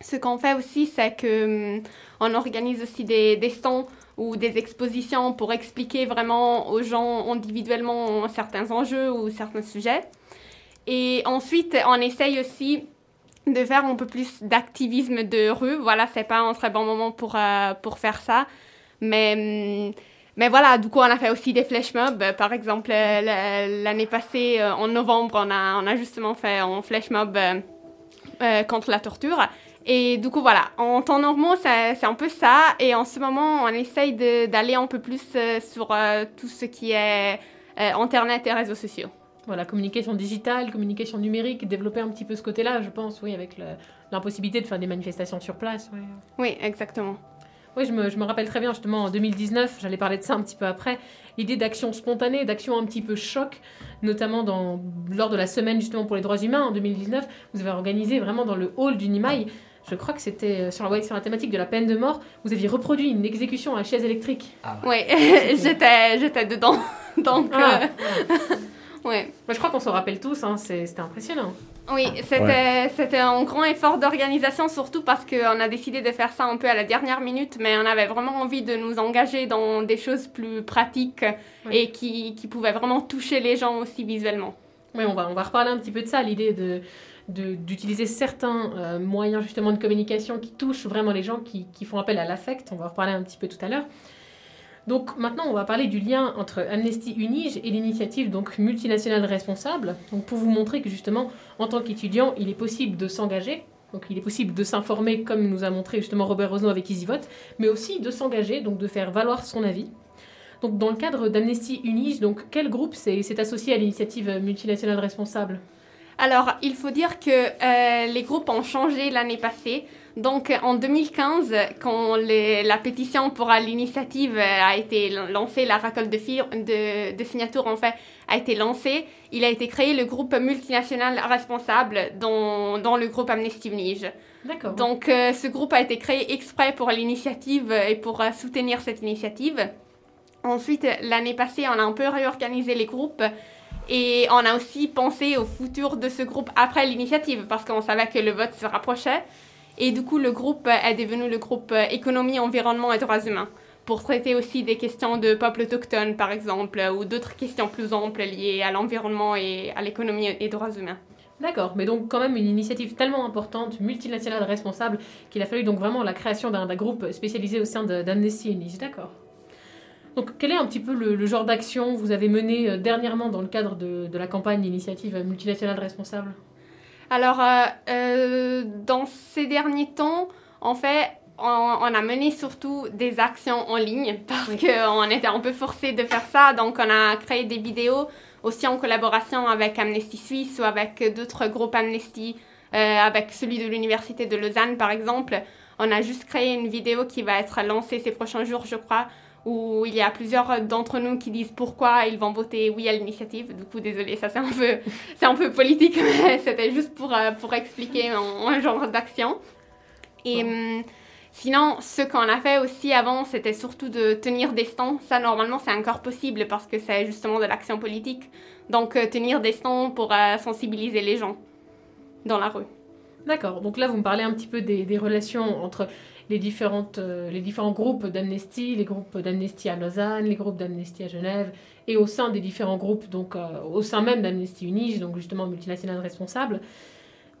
Ce qu'on fait aussi, c'est que hum, organise aussi des, des stands ou des expositions pour expliquer vraiment aux gens individuellement certains enjeux ou certains sujets. Et ensuite, on essaye aussi de faire un peu plus d'activisme de rue. Voilà, c'est pas un très bon moment pour, euh, pour faire ça. Mais, hum, mais voilà, du coup, on a fait aussi des flash mobs. Par exemple, euh, la- l'année passée, euh, en novembre, on a, on a justement fait un flash mob contre la torture. Et du coup, voilà, en temps normaux, ça- c'est un peu ça. Et en ce moment, on essaye d'aller un peu plus euh, sur euh, tout ce qui est euh, Internet et réseaux sociaux. Voilà, communication digitale, communication numérique, développer un petit peu ce côté-là, je pense, oui, avec l'impossibilité de faire des manifestations sur place. oui. Oui, exactement. Oui, je me, je me rappelle très bien, justement, en 2019, j'allais parler de ça un petit peu après, l'idée d'action spontanée, d'action un petit peu choc, notamment dans, lors de la semaine justement pour les droits humains en 2019, vous avez organisé vraiment dans le hall du Nimaï, je crois que c'était euh, sur la, ouais, sur la thématique de la peine de mort, vous aviez reproduit une exécution à chaise électrique. Oui, j'étais j'étais dedans. Donc, Ah, euh, ouais. Moi, je crois qu'on s'en rappelle tous, hein, c'est- c'était impressionnant. Oui, c'était c'était un grand effort d'organisation, surtout parce qu'on a décidé de faire ça un peu à la dernière minute, mais on avait vraiment envie de nous engager dans des choses plus pratiques Ouais. et qui, qui pouvaient vraiment toucher les gens aussi visuellement. Oui, on va, on va reparler un petit peu de ça, l'idée de- d'utiliser certains euh, moyens justement de communication qui touchent vraiment les gens qui, font appel à l'affect. On va en reparler un petit peu tout à l'heure. Donc maintenant, on va parler du lien entre Amnesty Unige et l'initiative donc multinationale responsable. Donc pour vous montrer que justement, en tant qu'étudiant, il est possible de s'engager. Donc il est possible de s'informer, comme nous a montré justement Robert Rosno avec EasyVote, mais aussi de s'engager, donc de faire valoir son avis. Donc dans le cadre d'Amnesty Unige, donc quel groupe s'est associé à l'initiative multinationale responsable? Alors, il faut dire que euh, les groupes ont changé l'année passée. Donc, en 2015, quand les- la pétition pour l'initiative euh, a été lancée, la récolte de, fir- de, de signatures en fait a été lancée, il a été créé le groupe multinational responsable dans, dans le groupe Amnesty Unige. D'accord. Donc, euh, ce groupe a été créé exprès pour l'initiative et pour euh, soutenir cette initiative. Ensuite, l'année passée, on a un peu réorganisé les groupes et on a aussi pensé au futur de ce groupe après l'initiative parce qu'on savait que le vote se rapprochait. Et du coup, le groupe est devenu le groupe économie, environnement et droits humains pour traiter aussi des questions de peuples autochtones, par exemple, ou d'autres questions plus amples liées à l'environnement et à l'économie et droits humains. D'accord, mais donc quand même une initiative tellement importante, multinationale responsable, qu'il a fallu donc vraiment la création d'un groupe spécialisé au sein d'Amnesty Unige. D'accord. Donc quel est un petit peu le, genre d'action que vous avez mené euh, dernièrement dans le cadre de, de la campagne Initiative multinationale responsable? Alors, euh, euh, dans ces derniers temps, en fait, on, a mené surtout des actions en ligne parce qu'on était un peu forcé de faire ça. Donc, on a créé des vidéos aussi en collaboration avec Amnesty Suisse ou avec d'autres groupes Amnesty, avec celui de l'Université de Lausanne par exemple. On a juste créé une vidéo qui va être lancée ces prochains jours, je crois, où il y a plusieurs d'entre nous qui disent pourquoi ils vont voter oui à l'initiative. Du coup, désolé, ça c'est un peu, c'est un peu politique, mais c'était juste pour, euh, pour expliquer un, genre d'action. Et hum, sinon, ce qu'on a fait aussi avant, c'était surtout de tenir des stands. Ça, normalement, c'est encore possible parce que c'est justement de l'action politique. Donc, euh, tenir des stands pour euh, sensibiliser les gens dans la rue. D'accord. Donc là, vous me parlez un petit peu des, des relations entre les, différentes, euh, les différents groupes d'Amnesty, les groupes d'Amnesty à Lausanne, les groupes d'Amnesty à Genève, et au sein des différents groupes, donc euh, au sein même d'Amnesty Unige, donc justement multinational responsable.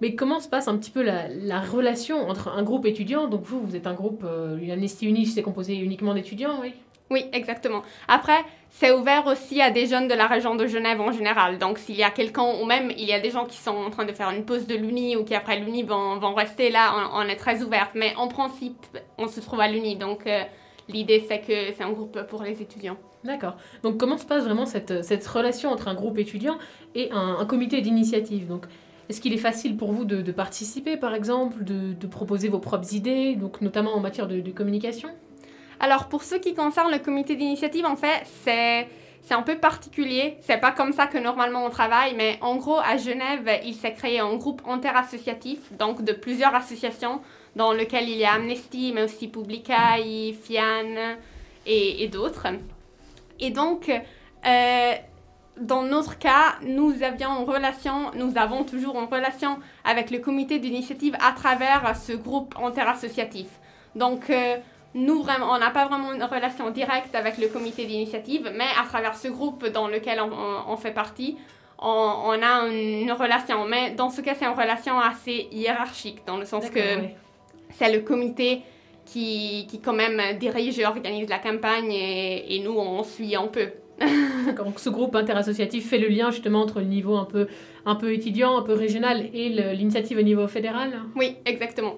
Mais comment se passe un petit peu la, la relation entre un groupe étudiant Donc vous, vous êtes un groupe, euh, Amnesty Unige, c'est composé uniquement d'étudiants, oui? Oui, exactement. Après, c'est ouvert aussi à des jeunes de la région de Genève en général. Donc, s'il y a quelqu'un, ou même il y a des gens qui sont en train de faire une pause de l'Uni ou qui après l'Uni vont, vont, rester là, on, est très ouvert. Mais en principe, on se trouve à l'Uni. Donc, euh, l'idée, c'est que c'est un groupe pour les étudiants. D'accord. Donc, comment se passe vraiment cette, cette relation entre un groupe étudiant et un, comité d'initiative? Donc, est-ce qu'il est facile pour vous de, participer, par exemple, de, de, proposer vos propres idées, donc notamment en matière de communication? Alors, pour ce qui concerne le comité d'initiative, en fait, c'est c'est un peu particulier. C'est pas comme ça que normalement on travaille, mais en gros, à Genève, il s'est créé un groupe interassociatif, donc de plusieurs associations, dans lequel il y a Amnesty, mais aussi Publicae, FIAN et, d'autres. Et donc, euh, dans notre cas, nous avions une relation, nous avons toujours une relation avec le comité d'initiative à travers ce groupe interassociatif. Donc, euh, nous, vraiment, on n'a pas vraiment une relation directe avec le comité d'initiative, mais à travers ce groupe dans lequel on, fait partie, on, a une, relation. Mais dans ce cas, c'est une relation assez hiérarchique, dans le sens que c'est le comité qui, qui, quand même, dirige et organise la campagne, et, et nous, on suit un peu. Donc ce groupe interassociatif fait le lien justement entre le niveau un peu, un peu étudiant, un peu régional et l'initiative au niveau fédéral? Oui, exactement.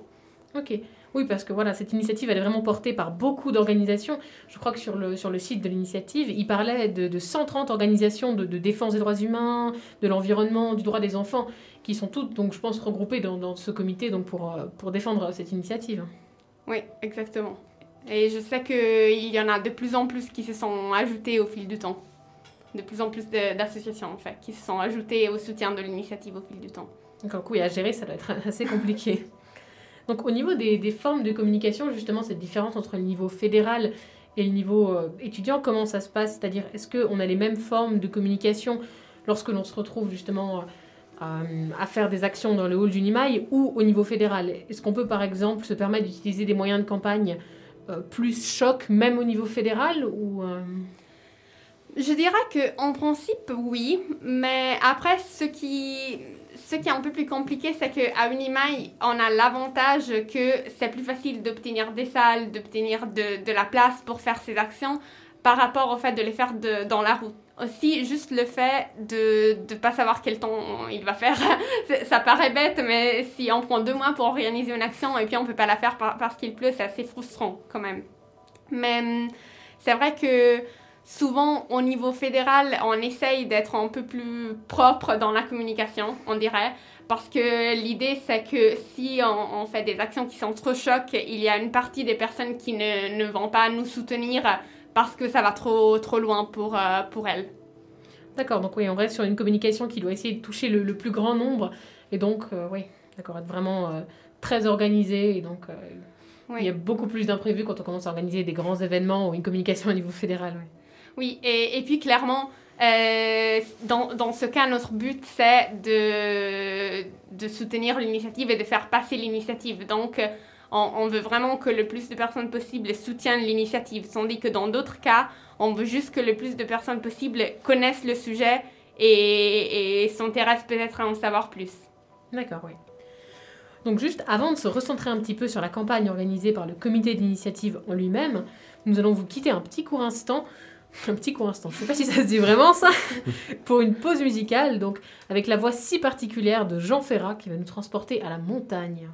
Ok. Oui, parce que voilà, cette initiative, elle est vraiment portée par beaucoup d'organisations. Je crois que sur le, sur le site de l'initiative, il parlait de, de 130 organisations de, de, défense des droits humains, de l'environnement, du droit des enfants, qui sont toutes, donc je pense, regroupées dans, dans ce comité donc pour, euh, pour défendre cette initiative. Oui, exactement. Et je sais qu'il y en a de plus en plus qui se sont ajoutés au fil du temps. De plus en plus d'associations, en fait, qui se sont ajoutées au soutien de l'initiative au fil du temps. Donc, oui, à gérer, ça doit être assez compliqué. Donc au niveau des, formes de communication, justement, cette différence entre le niveau fédéral et le niveau euh, étudiant, comment ça se passe? C'est-à-dire, est-ce qu'on a les mêmes formes de communication lorsque l'on se retrouve justement euh, à faire des actions dans le hall du NIMAI ou au niveau fédéral? Est-ce qu'on peut par exemple se permettre d'utiliser des moyens de campagne euh, plus choc, même au niveau fédéral Je dirais que en principe, oui, mais après, ce qui ce qui est un peu plus compliqué, c'est qu'à Unimail, on a l'avantage que c'est plus facile d'obtenir des salles, d'obtenir de, la place pour faire ces actions par rapport au fait de les faire dans la route. Aussi, juste le fait de ne pas savoir quel temps il va faire, ça paraît bête, mais si on prend deux mois pour organiser une action et puis on ne peut pas la faire parce qu'il pleut, c'est assez frustrant quand même. Mais hum, c'est vrai que souvent au niveau fédéral, on essaye d'être un peu plus propre dans la communication, on dirait. Parce que l'idée, c'est que si on, fait des actions qui sont trop chocs, il y a une partie des personnes qui ne, ne vont pas nous soutenir parce que ça va trop, trop loin pour, euh, pour elles. D'accord, donc oui, on reste sur une communication qui doit essayer de toucher le, plus grand nombre. Et donc, euh, oui, d'accord, être vraiment euh, très organisé. Et donc, il y a beaucoup plus d'imprévus quand on commence à organiser des grands événements ou une communication au niveau fédéral. Oui. Oui, et, puis clairement, euh, dans, dans, ce cas, notre but, c'est de, de soutenir l'initiative et de faire passer l'initiative. Donc, on, on, veut vraiment que le plus de personnes possible soutiennent l'initiative, tandis que dans d'autres cas, on veut juste que le plus de personnes possible connaissent le sujet et, et s'intéressent peut-être à en savoir plus. D'accord, oui. Donc juste avant de se recentrer un petit peu sur la campagne organisée par le comité d'initiative en lui-même, nous allons vous quitter un petit court instant, un petit court instant, je ne sais pas si ça se dit vraiment ça, pour une pause musicale, donc avec la voix si particulière de Jean Ferrat qui va nous transporter à la montagne.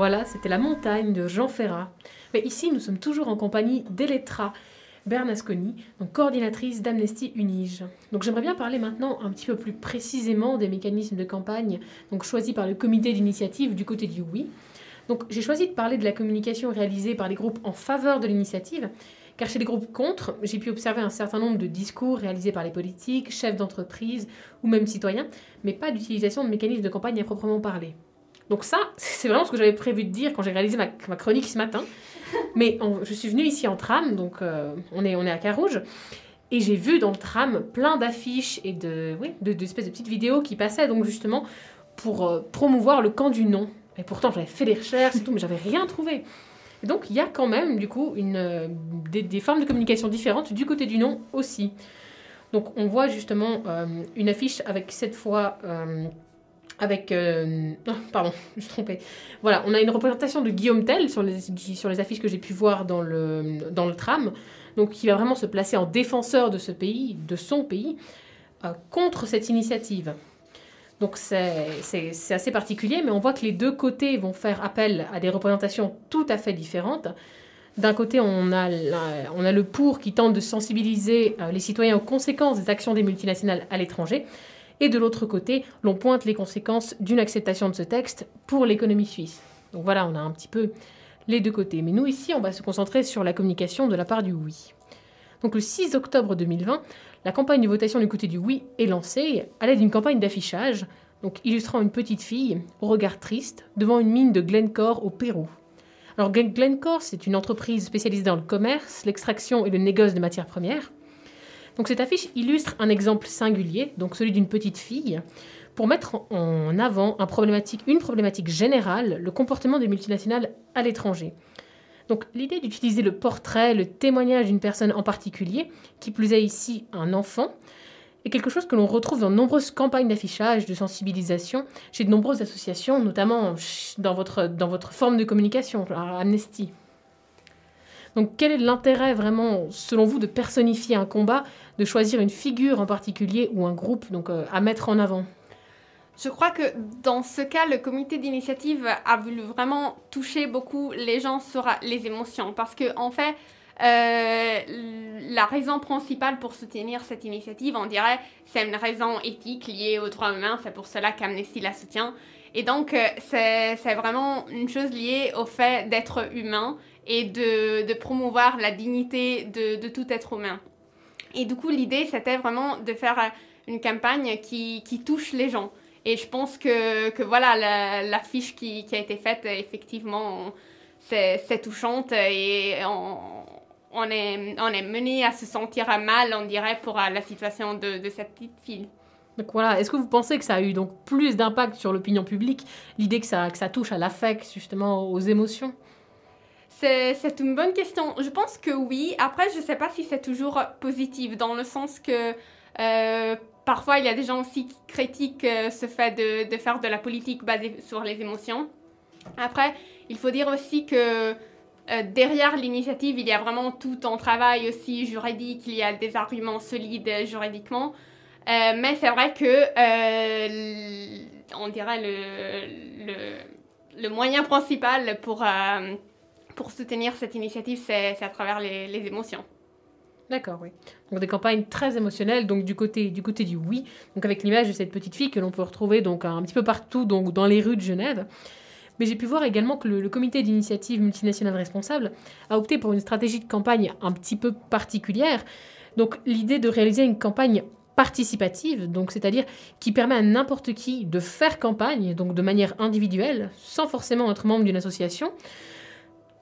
Voilà, c'était La montagne de Jean Ferrat. Mais ici, nous sommes toujours en compagnie d'Elettra Bernasconi, donc coordinatrice d'Amnesty Unige. Donc j'aimerais bien parler maintenant un petit peu plus précisément des mécanismes de campagne donc choisis par le comité d'initiative du côté du oui. Donc j'ai choisi de parler de la communication réalisée par les groupes en faveur de l'initiative, car chez les groupes contre, j'ai pu observer un certain nombre de discours réalisés par les politiques, chefs d'entreprise ou même citoyens, mais pas d'utilisation de mécanismes de campagne à proprement parler. Donc ça, c'est vraiment ce que j'avais prévu de dire quand j'ai réalisé ma, chronique ce matin. Mais je suis venue ici en tram, donc euh, on, est, on est à Carouge, et j'ai vu dans le tram plein d'affiches et de, oui, de, espèces de petites vidéos qui passaient donc justement pour euh, promouvoir le camp du non. Et pourtant, j'avais fait des recherches et tout, mais j'avais rien trouvé. Et donc, il y a quand même, du coup, une, euh, des, des, formes de communication différentes du côté du non aussi. Donc, on voit justement une affiche avec cette fois avec... Euh, pardon, je me suis trompée. Voilà, on a une représentation de Guillaume Tell sur les, affiches que j'ai pu voir dans le, tram, donc qui va vraiment se placer en défenseur de ce pays, de son pays, euh, contre cette initiative. Donc c'est assez particulier, mais on voit que les deux côtés vont faire appel à des représentations tout à fait différentes. D'un côté, on a, on a le pour qui tente de sensibiliser euh, les citoyens aux conséquences des actions des multinationales à l'étranger, et de l'autre côté, l'on pointe les conséquences d'une acceptation de ce texte pour l'économie suisse. Donc voilà, on a un petit peu les deux côtés. Mais nous, ici, on va se concentrer sur la communication de la part du oui. Donc le 6 octobre 2020, la campagne de votation du côté du oui est lancée à l'aide d'une campagne d'affichage, donc illustrant une petite fille au regard triste devant une mine de Glencore au Pérou. Alors Glencore, c'est une entreprise spécialisée dans le commerce, l'extraction et le négoce de matières premières. Cette affiche illustre un exemple singulier, donc celui d'une petite fille, pour mettre en avant une problématique générale, le comportement des multinationales à l'étranger. Donc l'idée d'utiliser le portrait, le témoignage d'une personne en particulier, qui plus est ici un enfant, est quelque chose que l'on retrouve dans de nombreuses campagnes d'affichage, de sensibilisation, chez de nombreuses associations, notamment dans votre, dans votre forme de communication, Amnesty. Donc quel est l'intérêt vraiment, selon vous, de personnifier un combat, de choisir une figure en particulier ou un groupe donc, euh, à mettre en avant je crois que dans ce cas, le comité d'initiative a voulu vraiment toucher beaucoup les gens sur les émotions. Parce que, en fait, euh, la raison principale pour soutenir cette initiative, on dirait, c'est une raison éthique liée aux droits humains. C'est pour cela qu'Amnesty la soutient. Et donc, euh, c'est vraiment une chose liée au fait d'être humain et de, promouvoir la dignité de, tout être humain. Et du coup, l'idée, c'était vraiment de faire une campagne qui, touche les gens. Et je pense que, que voilà, l'affiche qui, qui, a été faite, effectivement, c'est touchante et on, est, mené à se sentir mal, on dirait, pour la situation de, de cette petite fille. Donc voilà, est-ce que vous pensez que ça a eu donc plus d'impact sur l'opinion publique, l'idée que ça, que ça touche à l'affect, justement, aux émotions? C'est une bonne question. Je pense que oui. Après, je ne sais pas si c'est toujours positif, dans le sens que euh, parfois, il y a des gens aussi qui critiquent euh, ce fait de, faire de la politique basée sur les émotions. Après, il faut dire aussi que euh, derrière l'initiative, il y a vraiment tout un travail aussi juridique, il y a des arguments solides juridiquement. mais c'est vrai que, on dirait, le, moyen principal pour pour soutenir cette initiative, c'est à travers les, émotions. D'accord, oui. Donc des campagnes très émotionnelles, donc du côté du, oui, donc avec l'image de cette petite fille que l'on peut retrouver donc un petit peu partout donc dans les rues de Genève. Mais j'ai pu voir également que le, comité d'initiative multinationale responsable a opté pour une stratégie de campagne un petit peu particulière. Donc l'idée de réaliser une campagne participative, donc c'est-à-dire qui permet à n'importe qui de faire campagne, donc de manière individuelle, sans forcément être membre d'une association,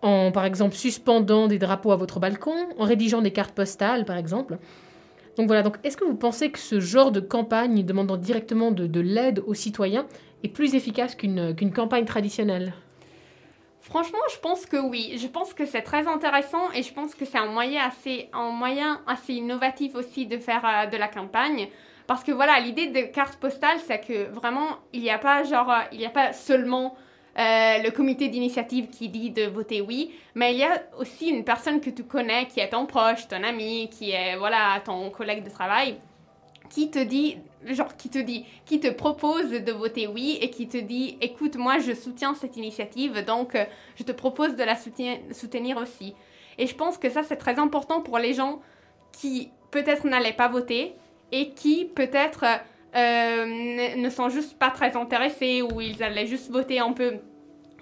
en par exemple suspendant des drapeaux à votre balcon, en rédigeant des cartes postales par exemple. Donc voilà, donc est-ce que vous pensez que ce genre de campagne demandant directement de, l'aide aux citoyens est plus efficace qu'une campagne traditionnelle? Franchement, je pense que oui. Je pense que c'est très intéressant et je pense que c'est un moyen assez, un moyen assez innovatif aussi de faire euh, de la campagne. Parce que voilà, l'idée de carte postale, c'est que vraiment, il n'y a pas genre, euh, il n'y a pas seulement euh, le comité d'initiative qui dit de voter oui, mais il y a aussi une personne que tu connais, qui est ton proche, ton ami, qui est voilà ton collègue de travail, qui te dit genre qui te dit, qui te propose de voter oui et qui te dit, écoute, moi je soutiens cette initiative, donc euh, je te propose de la soutenir, soutenir aussi. Et je pense que ça c'est très important pour les gens qui peut-être n'allaient pas voter et qui peut-être euh, ne sont juste pas très intéressés ou ils allaient juste voter un peu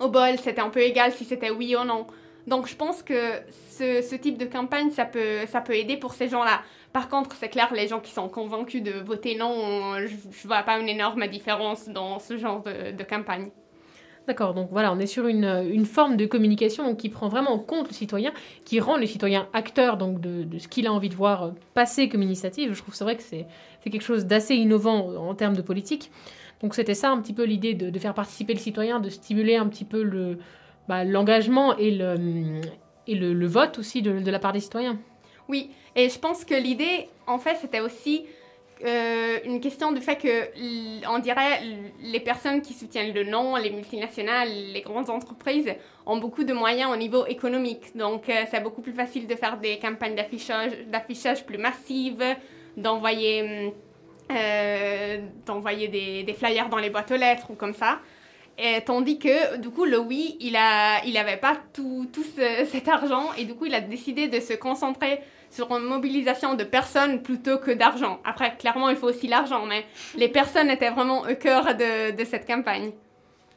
au bol, c'était un peu égal si c'était oui ou non. Donc je pense que ce, type de campagne, ça peut, ça peut aider pour ces gens-là. Par contre, c'est clair, les gens qui sont convaincus de voter non, je ne vois pas une énorme différence dans ce genre de, campagne. D'accord, donc voilà, on est sur une, une forme de communication qui prend vraiment en compte le citoyen, qui rend le citoyen acteur donc de, de ce qu'il a envie de voir passer comme initiative. Je trouve c'est vrai que c'est quelque chose d'assez innovant en termes de politique. Donc c'était ça un petit peu l'idée de, faire participer le citoyen, de stimuler un petit peu le, bah, l'engagement et, le, et le, vote aussi de, la part des citoyens. Oui, et je pense que l'idée, en fait, c'était aussi euh, une question du fait que, on dirait, les personnes qui soutiennent le non, les multinationales, les grandes entreprises, ont beaucoup de moyens au niveau économique. Donc, euh, c'est beaucoup plus facile de faire des campagnes d'affichage, d'affichage plus massives, d'envoyer, euh, d'envoyer des, des flyers dans les boîtes aux lettres ou comme ça. Et tandis que, du coup, le oui, il n'avait il pas tout, tout ce, cet argent et du coup, il a décidé de se concentrer sur une mobilisation de personnes plutôt que d'argent. Après, clairement, il faut aussi l'argent, mais les personnes étaient vraiment au cœur de, de cette campagne.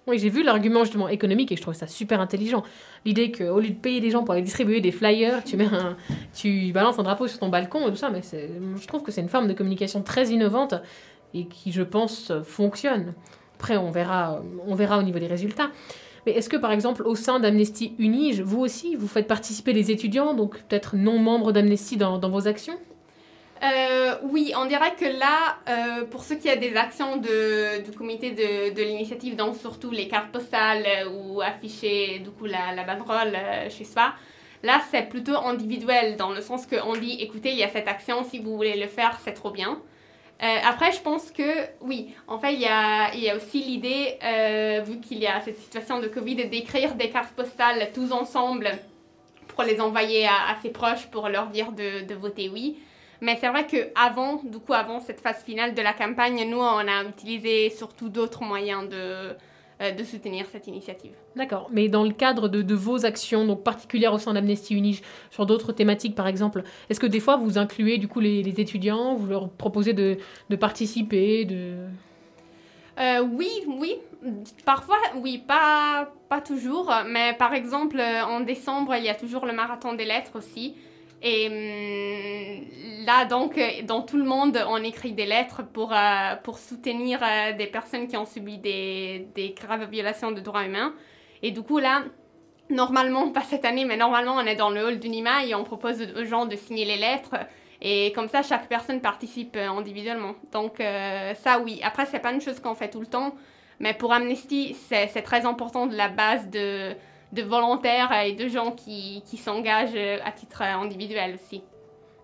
Oui, j'ai vu l'argument justement économique et je trouve ça super intelligent. L'idée qu'au lieu de payer des gens pour aller distribuer des flyers, tu, mets un, tu balances un drapeau sur ton balcon et tout ça, mais je trouve que c'est une forme de communication très innovante et qui, je pense, fonctionne. Après, on verra, on verra au niveau des résultats. Mais est-ce que, par exemple, au sein d'Amnesty Unige, vous aussi, vous faites participer les étudiants, donc peut-être non membres d'Amnesty dans, dans, vos actions? Euh, Oui, on dirait que là, euh, pour ceux qui ont des actions de, du comité de, de l'initiative, donc surtout les cartes postales euh, ou afficher du coup la, la banderole chez soi, là c'est plutôt individuel, dans le sens qu'on dit, écoutez, il y a cette action, si vous voulez le faire, c'est trop bien. Après, je pense que oui, en fait, il y a, il y a aussi l'idée, vu qu'il y a cette situation de Covid, d'écrire des cartes postales tous ensemble pour les envoyer à, à ses proches pour leur dire de, de voter oui. Mais c'est vrai qu'avant, du coup, avant cette phase finale de la campagne, nous, on a utilisé surtout d'autres moyens de, de soutenir cette initiative. D'accord, mais dans le cadre de, de, vos actions, donc particulières au sein d'Amnesty Unige, sur d'autres thématiques par exemple, est-ce que des fois vous incluez du coup les, les étudiants, vous leur proposez de, de participer de... Euh, oui, oui, parfois, oui, pas, pas toujours, mais par exemple, en décembre, il y a toujours le marathon des lettres aussi. Et hum, là, donc, dans tout le monde, on écrit des lettres pour, euh, pour soutenir euh, des personnes qui ont subi des, des graves violations de droits humains. Et du coup, là, normalement, pas cette année, mais normalement, on est dans le hall du NIMA et on propose aux gens de signer les lettres. Et comme ça, chaque personne participe individuellement. Donc, euh, ça, oui. Après, c'est pas une chose qu'on fait tout le temps. Mais pour Amnesty, c'est très important de la base de, de volontaires et de gens qui, qui s'engagent à titre individuel aussi.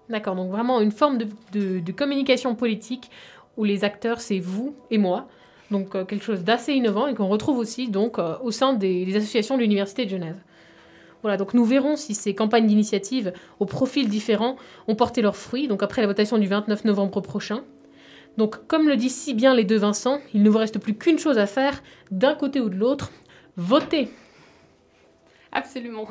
D'accord, donc vraiment une forme de, de, communication politique où les acteurs, c'est vous et moi. Donc euh, quelque chose d'assez innovant et qu'on retrouve aussi donc euh, au sein des, des associations de l'Université de Genève. Voilà, donc nous verrons si ces campagnes d'initiative aux profils différents ont porté leurs fruits, donc après la votation du 29 novembre prochain. Donc comme le disent si bien les deux Vincent, il ne vous reste plus qu'une chose à faire, d'un côté ou de l'autre, voter. Absolument.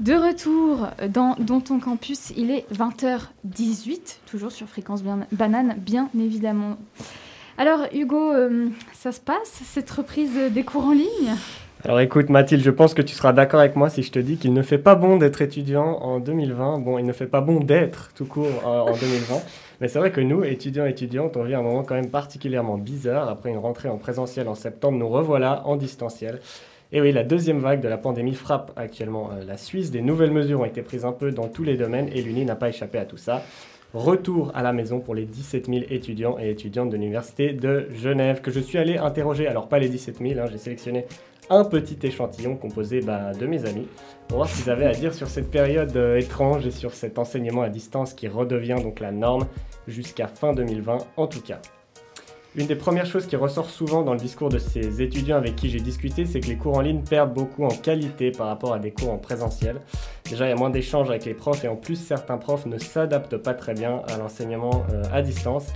De retour dans, ton campus, il est 20h18, toujours sur Fréquence Banane, bien évidemment. Alors Hugo, euh, ça se passe, cette reprise des cours en ligne? Alors écoute Mathilde, je pense que tu seras d'accord avec moi si je te dis qu'il ne fait pas bon d'être étudiant en 2020. Bon, il ne fait pas bon d'être tout court en, en 2020. Mais c'est vrai que nous, étudiants et étudiantes, on vit un moment quand même particulièrement bizarre. Après une rentrée en présentiel en septembre, nous revoilà en distanciel. Et oui, la deuxième vague de la pandémie frappe actuellement euh, la Suisse. Des nouvelles mesures ont été prises un peu dans tous les domaines et l'Uni n'a pas échappé à tout ça. Retour à la maison pour les 17 000 étudiants et étudiantes de l'Université de Genève que je suis allé interroger. Alors pas les 17 000, hein, j'ai sélectionné un petit échantillon composé bah, de mes amis pour voir ce qu'ils avaient à dire sur cette période euh, étrange et sur cet enseignement à distance qui redevient donc la norme jusqu'à fin 2020 en tout cas. Une des premières choses qui ressort souvent dans le discours de ces étudiants avec qui j'ai discuté, c'est que les cours en ligne perdent beaucoup en qualité par rapport à des cours en présentiel. Déjà, il y a moins d'échanges avec les profs et en plus, certains profs ne s'adaptent pas très bien à l'enseignement euh, à distance.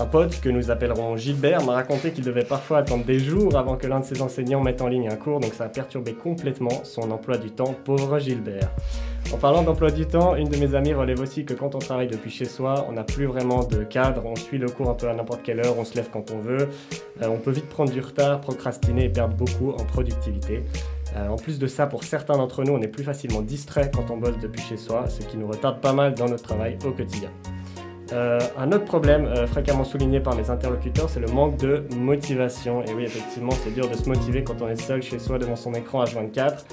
Un pote que nous appellerons Gilbert m'a raconté qu'il devait parfois attendre des jours avant que l'un de ses enseignants mette en ligne un cours, donc ça a perturbé complètement son emploi du temps, pauvre Gilbert. En parlant d'emploi du temps, une de mes amies relève aussi que quand on travaille depuis chez soi, on n'a plus vraiment de cadre, on suit le cours un peu à n'importe quelle heure, on se lève quand on veut, euh, on peut vite prendre du retard, procrastiner et perdre beaucoup en productivité. Euh, en plus de ça, pour certains d'entre nous, on est plus facilement distrait quand on bosse depuis chez soi, ce qui nous retarde pas mal dans notre travail au quotidien. Euh, un autre problème euh, fréquemment souligné par mes interlocuteurs, c'est le manque de motivation. Et oui, effectivement, c'est dur de se motiver quand on est seul chez soi devant son écran H24.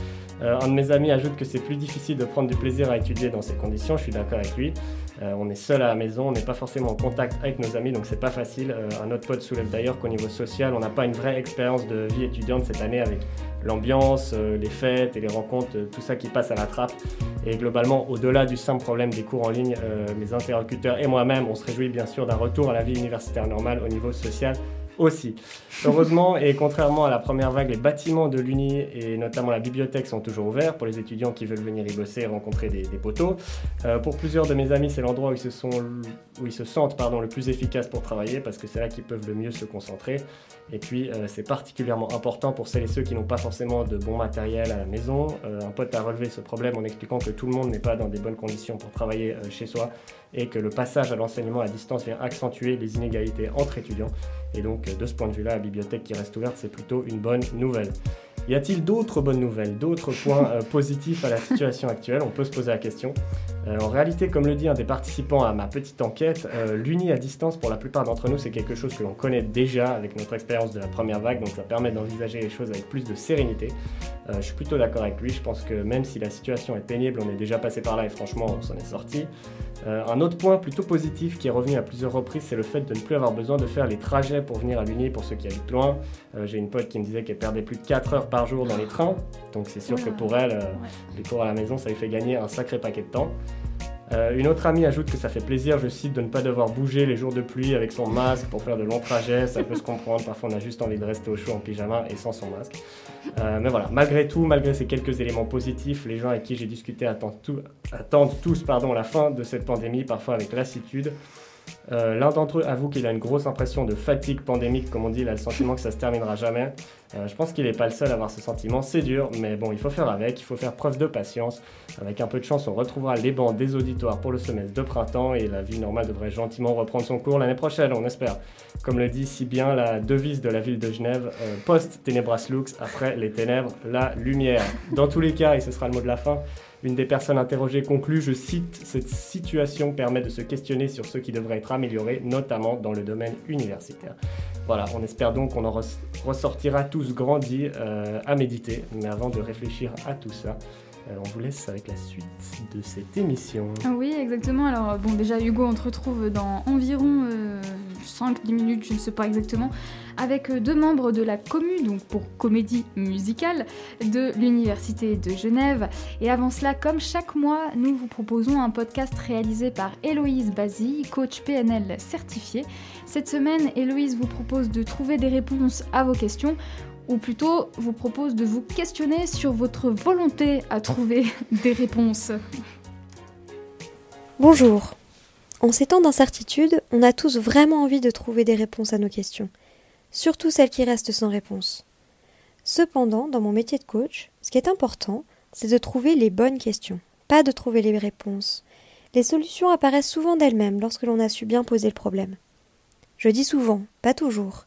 Euh, un de mes amis ajoute que c'est plus difficile de prendre du plaisir à étudier dans ces conditions, je suis d'accord avec lui. on est seul à la maison, on n'est pas forcément en contact avec nos amis, donc c'est pas facile. un autre pote soulève d'ailleurs qu'au niveau social, on n'a pas une vraie expérience de vie étudiante cette année avec l'ambiance, les fêtes et les rencontres, tout ça qui passe à la trappe. Et globalement, au-delà du simple problème des cours en ligne, mes interlocuteurs et moi-même, on se réjouit bien sûr d'un retour à la vie universitaire normale au niveau social aussi. Heureusement, et contrairement à la première vague, les bâtiments de l'Uni et notamment la bibliothèque sont toujours ouverts pour les étudiants qui veulent venir y bosser et rencontrer des, poteaux. Euh, pour plusieurs de mes amis, c'est l'endroit où ils se, sentent le plus efficace pour travailler parce que c'est là qu'ils peuvent le mieux se concentrer. Et puis, euh, c'est particulièrement important pour celles et ceux qui n'ont pas forcément de bon matériel à la maison. Euh, un pote a relevé ce problème en expliquant que tout le monde n'est pas dans des bonnes conditions pour travailler chez soi et que le passage à l'enseignement à distance vient accentuer les inégalités entre étudiants. Et donc, de ce point de vue-là, la bibliothèque qui reste ouverte, c'est plutôt une bonne nouvelle. Y a-t-il d'autres bonnes nouvelles, d'autres points euh, positifs à la situation actuelle? On peut se poser la question. Euh, en réalité, comme le dit un des participants à ma petite enquête, euh, l'uni à distance pour la plupart d'entre nous, c'est quelque chose que l'on connaît déjà avec notre expérience de la première vague, donc ça permet d'envisager les choses avec plus de sérénité. Je suis plutôt d'accord avec lui, je pense que même si la situation est pénible, on est déjà passé par là et franchement, on s'en est sorti. un autre point plutôt positif qui est revenu à plusieurs reprises, c'est le fait de ne plus avoir besoin de faire les trajets pour venir à l'Uni pour ceux qui habitent loin. J'ai une pote qui me disait qu'elle perdait plus de 4 heures par jour dans les trains. Donc c'est sûr que pour elle, euh, les cours à la maison, ça lui fait gagner un sacré paquet de temps. Euh, une autre amie ajoute que ça fait plaisir, je cite, de ne pas devoir bouger les jours de pluie avec son masque pour faire de longs trajets. Ça peut se comprendre, parfois on a juste envie de rester au chaud en pyjama et sans son masque. Euh, mais voilà, malgré tout, malgré ces quelques éléments positifs, les gens avec qui j'ai discuté attendent, tous la fin de cette pandémie, parfois avec lassitude. Euh, l'un d'entre eux avoue qu'il a une grosse impression de fatigue pandémique, comme on dit, il a le sentiment que ça se terminera jamais. Euh, je pense qu'il n'est pas le seul à avoir ce sentiment, c'est dur, mais bon, il faut faire avec, il faut faire preuve de patience. Avec un peu de chance, on retrouvera les bancs des auditoires pour le semestre de printemps et la vie normale devrait gentiment reprendre son cours l'année prochaine, on espère. Comme le dit si bien la devise de la ville de Genève, euh, post tenebras lux, après les ténèbres, la lumière. Dans tous les cas, et ce sera le mot de la fin, une des personnes interrogées conclut, je cite, Cette situation permet de se questionner sur ce qui devrait être amélioré, notamment dans le domaine universitaire. Voilà, on espère donc qu'on en ressortira tous grandis euh, à méditer. Mais avant de réfléchir à tout ça, euh, on vous laisse avec la suite de cette émission. Oui, exactement. Alors, bon, déjà, Hugo, on te retrouve dans environ 5-10 euh, minutes, je ne sais pas exactement, avec euh, deux membres de la Commu, donc pour comédie musicale, de l'Université de Genève. Et avant cela, comme chaque mois, nous vous proposons un podcast réalisé par Héloïse Bazy, coach PNL certifié. Cette semaine, Héloïse vous propose de trouver des réponses à vos questions ou plutôt vous propose de vous questionner sur votre volonté à trouver des réponses. Bonjour. En ces temps d'incertitude, on a tous vraiment envie de trouver des réponses à nos questions, surtout celles qui restent sans réponse. Cependant, dans mon métier de coach, ce qui est important, c'est de trouver les bonnes questions, pas de trouver les réponses. Les solutions apparaissent souvent d'elles-mêmes lorsque l'on a su bien poser le problème. Je dis souvent, pas toujours,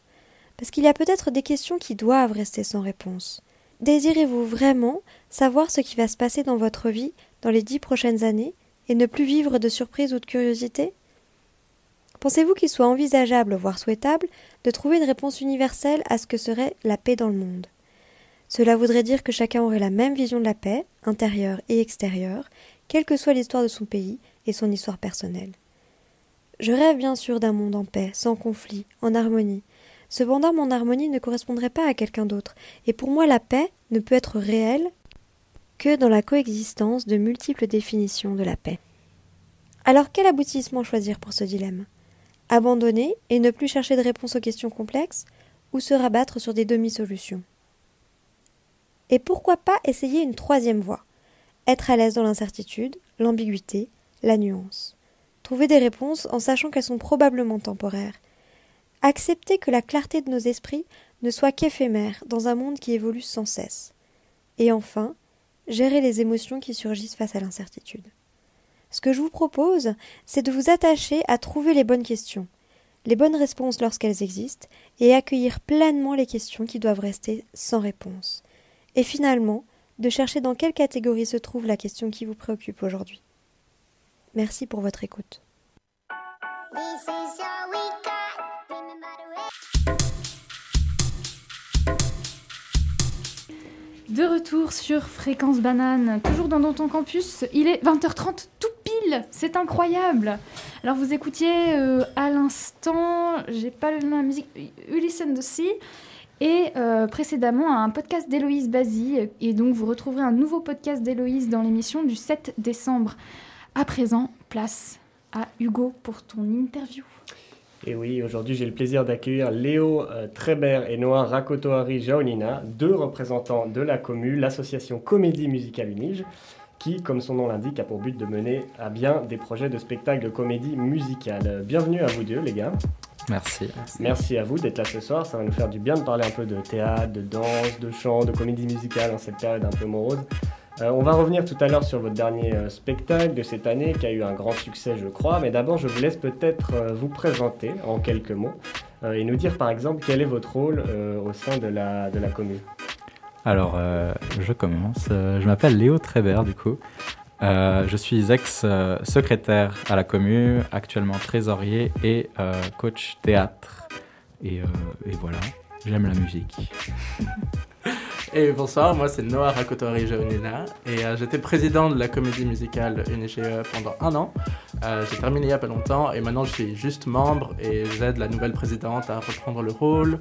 parce qu'il y a peut-être des questions qui doivent rester sans réponse. Désirez-vous vraiment savoir ce qui va se passer dans votre vie dans les dix prochaines années et ne plus vivre de surprise ou de curiosité Pensez-vous qu'il soit envisageable, voire souhaitable, de trouver une réponse universelle à ce que serait la paix dans le monde? Cela voudrait dire que chacun aurait la même vision de la paix, intérieure et extérieure, quelle que soit l'histoire de son pays et son histoire personnelle. Je rêve bien sûr d'un monde en paix, sans conflit, en harmonie. Cependant, mon harmonie ne correspondrait pas à quelqu'un d'autre, et pour moi la paix ne peut être réelle que dans la coexistence de multiples définitions de la paix. Alors quel aboutissement choisir pour ce dilemme? Abandonner et ne plus chercher de réponse aux questions complexes, ou se rabattre sur des demi-solutions? Et pourquoi pas essayer une troisième voie? Être à l'aise dans l'incertitude, l'ambiguïté, la nuance. Trouver des réponses en sachant qu'elles sont probablement temporaires. Accepter que la clarté de nos esprits ne soit qu'éphémère dans un monde qui évolue sans cesse. Et enfin, gérer les émotions qui surgissent face à l'incertitude. Ce que je vous propose, c'est de vous attacher à trouver les bonnes questions, les bonnes réponses lorsqu'elles existent, et accueillir pleinement les questions qui doivent rester sans réponse. Et finalement, de chercher dans quelle catégorie se trouve la question qui vous préoccupe aujourd'hui. Merci pour votre écoute. De retour sur Fréquence Banane, toujours dans ton Campus. Il est 20h30 tout pile, c'est incroyable. Alors vous écoutiez euh, à l'instant, j'ai pas le nom de la musique, Ulysse and the Sea, et euh, précédemment un podcast d'Héloïse Bazy. Et donc vous retrouverez un nouveau podcast d'Héloïse dans l'émission du 7 décembre. À présent, place à Hugo pour ton interview. Et oui, aujourd'hui j'ai le plaisir d'accueillir Léo euh, Trébert et Noah Rakotoari Jaonina, deux représentants de la commu, l'association Comédie Musicale Unige, qui, comme son nom l'indique, a pour but de mener à bien des projets de spectacle de comédie musicale. Bienvenue à vous deux, les gars. Merci. Merci à vous d'être là ce soir. Ça va nous faire du bien de parler un peu de théâtre, de danse, de chant, de comédie musicale en cette période un peu morose. Euh, on va revenir tout à l'heure sur votre dernier euh, spectacle de cette année qui a eu un grand succès, je crois. Mais d'abord, je vous laisse peut-être euh, vous présenter en quelques mots et nous dire par exemple quel est votre rôle au sein de la, commune. Alors, je commence. je m'appelle Léo Trébert, du coup. je suis ex-secrétaire à la commune, actuellement trésorier et coach théâtre. Et voilà, j'aime la musique. Et bonsoir, moi c'est Noah Rakotori Jaunina et euh, j'étais président de la comédie musicale UNIGE pendant un an. Euh, j'ai terminé il n'y a pas longtemps et maintenant je suis juste membre et j'aide la nouvelle présidente à reprendre le rôle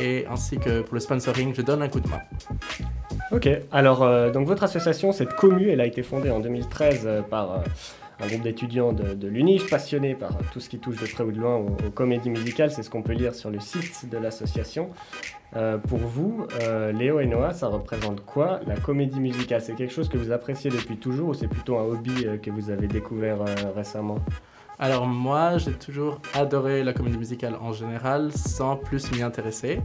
et ainsi que pour le sponsoring, je donne un coup de main. Ok, alors euh, donc votre association, cette commu, elle a été fondée en 2013 par un groupe d'étudiants de, de l'UNIGE passionnés par tout ce qui touche de près ou de loin aux comédies musicales. C'est ce qu'on peut lire sur le site de l'association. Euh, pour vous, euh, Léo et Noah, ça représente quoi la comédie musicale? C'est quelque chose que vous appréciez depuis toujours ou c'est plutôt un hobby euh, que vous avez découvert récemment? Alors moi, j'ai toujours adoré la comédie musicale en général, sans plus m'y intéresser.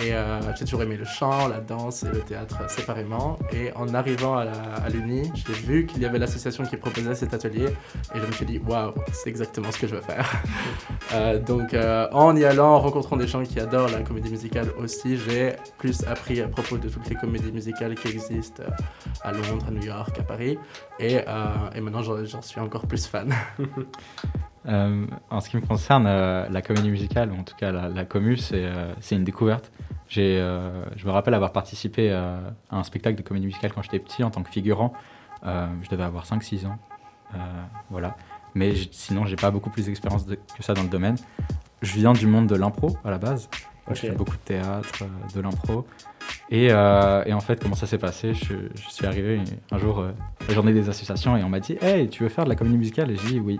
Et euh, j'ai toujours aimé le chant, la danse et le théâtre séparément. Et en arrivant à l'Uni, j'ai vu qu'il y avait l'association qui proposait cet atelier. Et je me suis dit, waouh, c'est exactement ce que je veux faire. Euh, donc euh, en y allant, en rencontrant des gens qui adorent la comédie musicale aussi, j'ai plus appris à propos de toutes les comédies musicales qui existent à Londres, à New York, à Paris. Et, et maintenant, j'en suis encore plus fan. Euh, en ce qui me concerne, euh, la comédie musicale, ou en tout cas la, la commu, c'est euh, une découverte. je me rappelle avoir participé à un spectacle de comédie musicale quand j'étais petit en tant que figurant. je devais avoir 5-6 ans. voilà. Mais sinon, j'ai pas beaucoup plus d'expérience que ça dans le domaine. Je viens du monde de l'impro à la base. Je fais beaucoup de théâtre, de l'impro. Et, et, en fait, comment ça s'est passé je, suis arrivé un jour, la journée des associations, et on m'a dit Hey, tu veux faire de la comédie musicale Et j'ai dit oui.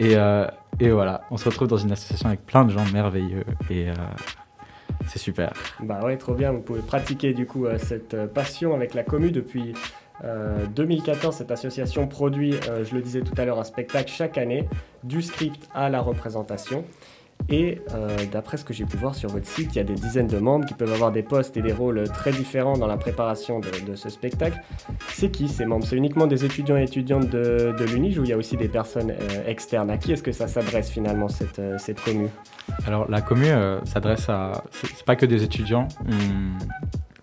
Et, euh, et, voilà, on se retrouve dans une association avec plein de gens merveilleux et euh, c'est super. Bah ouais, trop bien. Vous pouvez pratiquer du coup euh, cette passion avec la commu depuis 2014. Cette association produit, je le disais tout à l'heure, un spectacle chaque année, du script à la représentation. Et euh, d'après ce que j'ai pu voir sur votre site, il y a des dizaines de membres qui peuvent avoir des postes et des rôles très différents dans la préparation de, ce spectacle. C'est qui ces membres? C'est uniquement des étudiants et étudiantes de, de ou il y a aussi des personnes euh, externes? À qui est-ce que ça s'adresse finalement cette, euh, cette commu? Alors la commu s'adresse à... C'est pas que des étudiants.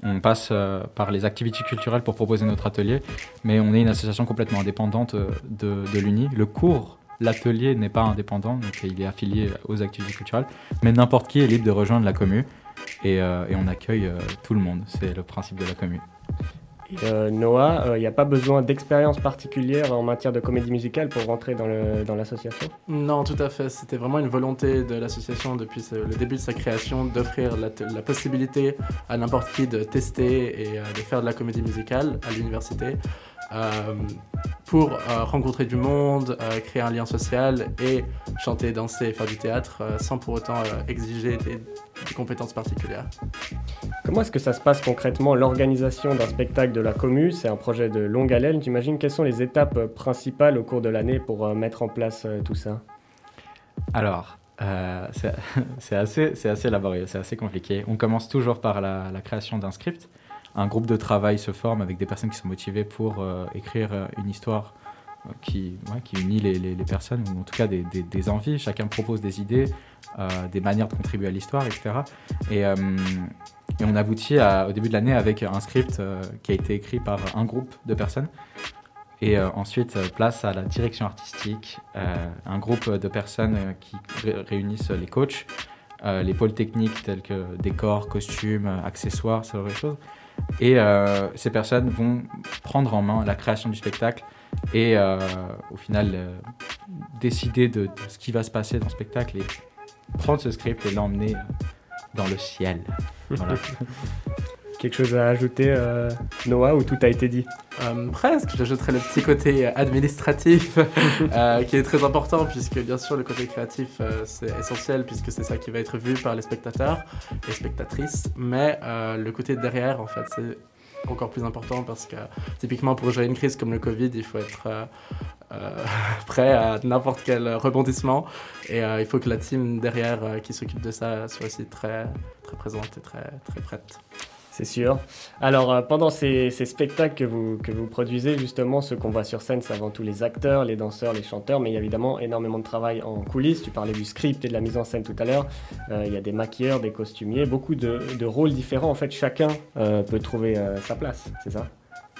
On, passe par les activités culturelles pour proposer notre atelier, mais on est une association complètement indépendante de, de l'UNI. Le cours L'atelier n'est pas indépendant, donc il est affilié aux activités culturelles, mais n'importe qui est libre de rejoindre la commu. et, euh, et on accueille euh, tout le monde. C'est le principe de la commune. Euh, Noah, il n'y a pas besoin d'expérience particulière en matière de comédie musicale pour rentrer dans l'association? Non, tout à fait. C'était vraiment une volonté de l'association depuis ce- le début de sa création d'offrir la, la possibilité à n'importe qui de tester et euh, de faire de la comédie musicale à l'université euh, pour euh, rencontrer du monde, euh, créer un lien social et chanter, danser faire du théâtre euh, sans pour autant euh, exiger des, des compétences particulières. Comment est-ce que ça se passe concrètement l'organisation d'un spectacle de la commu? C'est un projet de longue haleine, j'imagine. Quelles sont les étapes euh, principales au cours de l'année pour euh, mettre en place euh, tout ça? Alors, euh, c'est assez, c'est assez laborieux, c'est assez compliqué. On commence toujours par la, la création d'un script. Un groupe de travail se forme avec des personnes qui sont motivées pour euh, écrire euh, une histoire euh, qui, qui unit les, les- personnes, ou en tout cas des, des- envies. Chacun propose des idées, des manières de contribuer à l'histoire, etc. Et, et on aboutit au début de l'année avec un script qui a été écrit par un groupe de personnes. Et ensuite, place à la direction artistique, un groupe de personnes qui ré- réunissent les coachs, euh, les pôles techniques tels que décors, costumes, accessoires, ce genre de choses. Et euh, ces personnes vont prendre en main la création du spectacle et euh, au final décider de, ce qui va se passer dans le spectacle et prendre ce script et l'emmener dans le ciel. Quelque chose à ajouter, euh, Noah, ou tout a été dit Euh, presque, j'ajouterais le petit côté administratif euh, qui est très important puisque bien sûr le côté créatif c'est essentiel puisque c'est ça qui va être vu par les spectateurs et spectatrices, mais le côté derrière en fait c'est encore plus important parce que typiquement pour gérer une crise comme le Covid il faut être prêt à n'importe quel rebondissement et il faut que la team derrière qui s'occupe de ça soit aussi très, très présente et très, très prête. C'est sûr. Alors, euh, pendant ces, spectacles que vous, produisez, justement, ceux qu'on voit sur scène, c'est avant tout les acteurs, les danseurs, les chanteurs, mais il y a évidemment énormément de travail en coulisses. Tu parlais du script et de la mise en scène tout à l'heure. Euh, il y a des maquilleurs, des costumiers, beaucoup de, rôles différents. En fait, chacun euh, peut trouver sa place, c'est ça?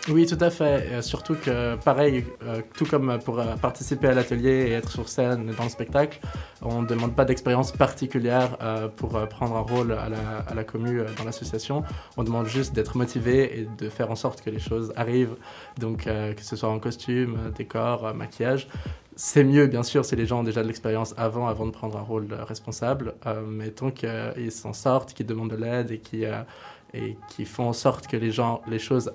Oui, tout à fait. Euh, surtout que, pareil, euh, tout comme pour euh, participer à l'atelier et être sur scène dans le spectacle, on ne demande pas d'expérience particulière pour prendre un rôle à la, à la commu dans l'association. On demande juste d'être motivé et de faire en sorte que les choses arrivent. Donc, que ce soit en costume, décor, maquillage. C'est mieux, bien sûr, si les gens ont déjà de l'expérience avant, avant de prendre un rôle responsable. Mais tant qu'ils s'en sortent, qu'ils demandent de l'aide et qui et font en sorte que les gens, les choses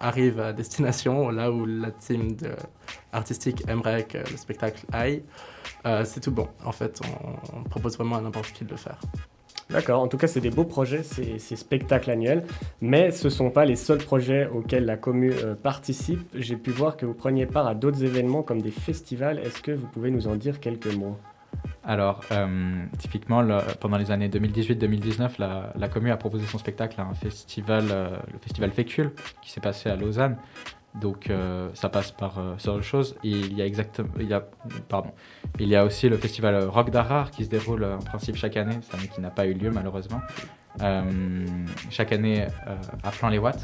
arrive à destination, là où la team artistique aimerait que le spectacle aille, euh, c'est tout bon. En fait, on, propose vraiment à n'importe qui de le faire. D'accord, en tout cas c'est des beaux projets, ces, ces spectacles annuels, mais ce ne sont pas les seuls projets auxquels la commune euh, participe. J'ai pu voir que vous preniez part à d'autres événements comme des festivals. Est-ce que vous pouvez nous en dire quelques mots? Alors, euh, typiquement, pendant les années 2018-2019, la, la commune a proposé son spectacle à un festival, euh, le festival Fécule, qui s'est passé à Lausanne. Donc, euh, ça passe par de choses. Et il y a exactement, il y a, pardon, il y a aussi le festival Rock d'Arar qui se déroule en principe chaque année, année qui n'a pas eu lieu malheureusement. Chaque année à Plan-les-Watts,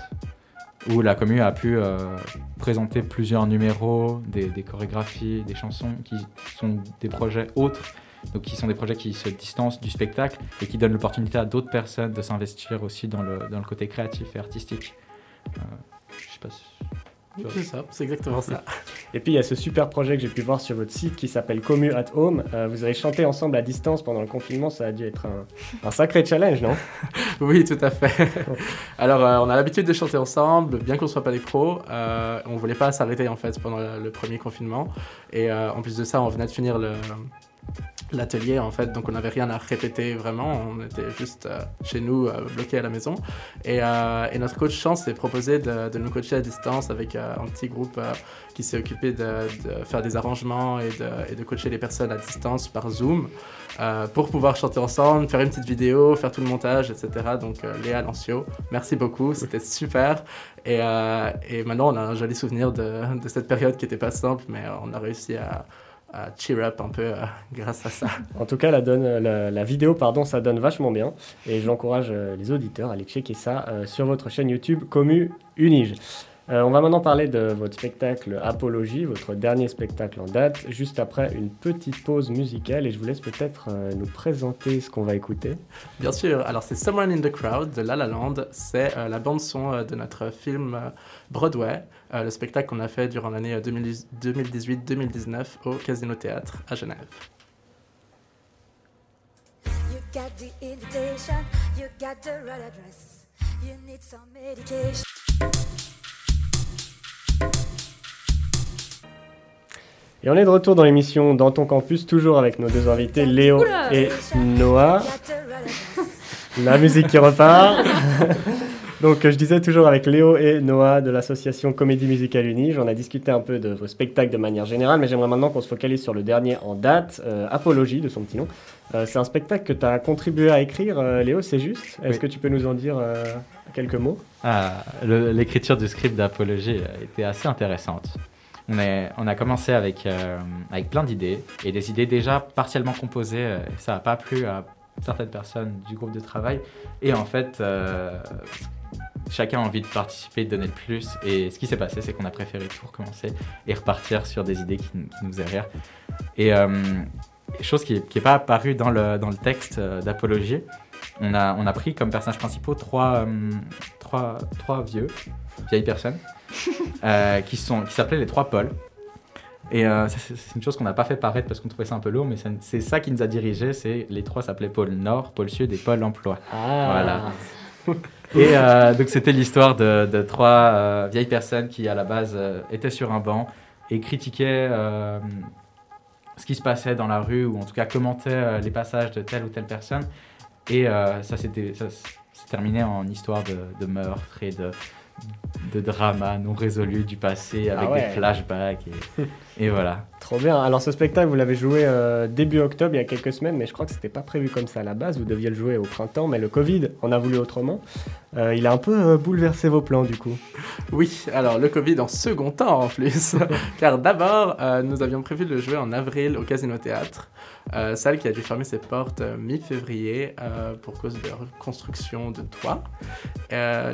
où la commune a pu euh, présenter plusieurs numéros, des, des chorégraphies, des chansons qui sont des projets autres, donc qui sont des projets qui se distancent du spectacle et qui donnent l'opportunité à d'autres personnes de s'investir aussi dans le, dans le côté créatif et artistique. Euh, je sais pas si... Oui, c'est ça, c'est exactement ça. Et puis il y a ce super projet que j'ai pu voir sur votre site qui s'appelle Commu at Home. Euh, vous avez chanté ensemble à distance pendant le confinement, ça a dû être un, sacré challenge, non? Oui, tout à fait. Alors, euh, on a l'habitude de chanter ensemble, bien qu'on ne soit pas des pros. Euh, on ne voulait pas s'arrêter en fait pendant le, premier confinement. Et en plus de ça, on venait de finir l'atelier en fait donc on n'avait rien à répéter vraiment on était juste chez nous euh, bloqués à la maison et, notre coach chance s'est proposé de, nous coacher à distance avec un petit groupe qui s'est occupé de, faire des arrangements et de, coacher les personnes à distance par Zoom euh, pour pouvoir chanter ensemble, faire une petite vidéo, faire tout le montage, etc. Donc euh, Léa Lancio, merci beaucoup, c'était super. Et, euh, et maintenant on a un joli souvenir de, cette période qui n'était pas simple, mais on a réussi à, cheer up un peu grâce à ça. En tout cas, la, vidéo, pardon, ça donne vachement bien. Et j'encourage euh, les auditeurs à aller checker ça sur votre chaîne YouTube Commu Unige. Euh, on va maintenant parler de votre spectacle Apologie, votre dernier spectacle en date, juste après une petite pause musicale et je vous laisse peut-être euh, nous présenter ce qu'on va écouter. Bien sûr, alors c'est Someone in the Crowd de La La Land, c'est euh, la bande-son de notre film Broadway, le spectacle qu'on a fait durant l'année 2018-2019 au Casino Théâtre à Genève. You got the invitation, you got the right address, you need some medication. Et on est de retour dans l'émission Dans ton campus, toujours avec nos deux invités, Léo et Noah. La musique qui repart. Donc je disais toujours avec Léo et Noah de l'association Comédie Musicale Unie. On a discuté un peu de vos spectacles de manière générale, mais j'aimerais maintenant qu'on se focalise sur le dernier en date, euh, Apologie de son petit nom. Euh, c'est un spectacle que tu as contribué à écrire, euh, Léo, c'est juste? Est-ce que tu peux nous en dire quelques mots? Ah, L'écriture du script d'Apologie était assez intéressante. On, a commencé avec, euh, avec plein d'idées et des idées déjà partiellement composées. Euh, ça n'a pas plu à certaines personnes du groupe de travail. Et en fait, euh, chacun a envie de participer, de donner le plus. Et ce qui s'est passé, c'est qu'on a préféré tout recommencer et repartir sur des idées qui, nous faisaient rire. Et chose qui n'est pas apparue dans le, texte d'Apologie, on a, pris comme personnages principaux trois vieux, vieilles personnes euh, qui sont qui s'appelaient les trois pôles. Et euh, c'est une chose qu'on n'a pas fait paraître parce qu'on trouvait ça un peu lourd, mais c'est ça qui nous a dirigés. C'est les trois s'appelaient pôle Nord, pôle Sud et pôle Emploi. Ah. Voilà. Et euh, donc c'était l'histoire de, de, trois vieilles personnes qui à la base étaient sur un banc et critiquaient ce qui se passait dans la rue ou en tout cas commentaient les passages de telle ou telle personne. Et ça s'est terminé en histoire de, de meurtre et de, de drama non résolu du passé avec ah des flashbacks et, voilà. Trop bien. Alors ce spectacle, vous l'avez joué euh, début octobre, il y a quelques semaines, mais je crois que c'était pas prévu comme ça à la base. Vous deviez le jouer au printemps, mais le Covid en a voulu autrement. Euh, il a un peu euh, bouleversé vos plans du coup. Oui, alors le Covid en second temps en plus, car d'abord nous avions prévu de le jouer en avril au Casino Théâtre. Euh, salle qui a dû fermer ses portes euh, mi-février euh, pour cause de reconstruction de toit.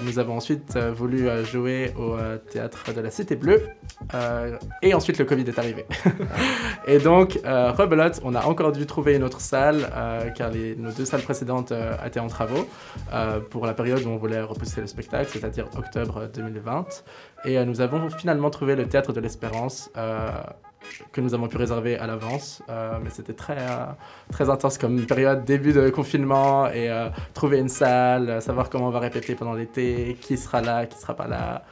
nous avons ensuite voulu jouer au théâtre de la Cité Bleue et ensuite le Covid est et donc, rebelote, on a encore dû trouver une autre salle car les, nos deux salles précédentes étaient en travaux pour la période où on voulait repousser le spectacle, c'est-à-dire octobre 2020. Et nous avons finalement trouvé le théâtre de l'Espérance que nous avons pu réserver à l'avance. Euh, mais c'était très, euh, très intense comme période, début de confinement, et euh, trouver une salle, savoir comment on va répéter pendant l'été, qui sera là, qui sera pas là.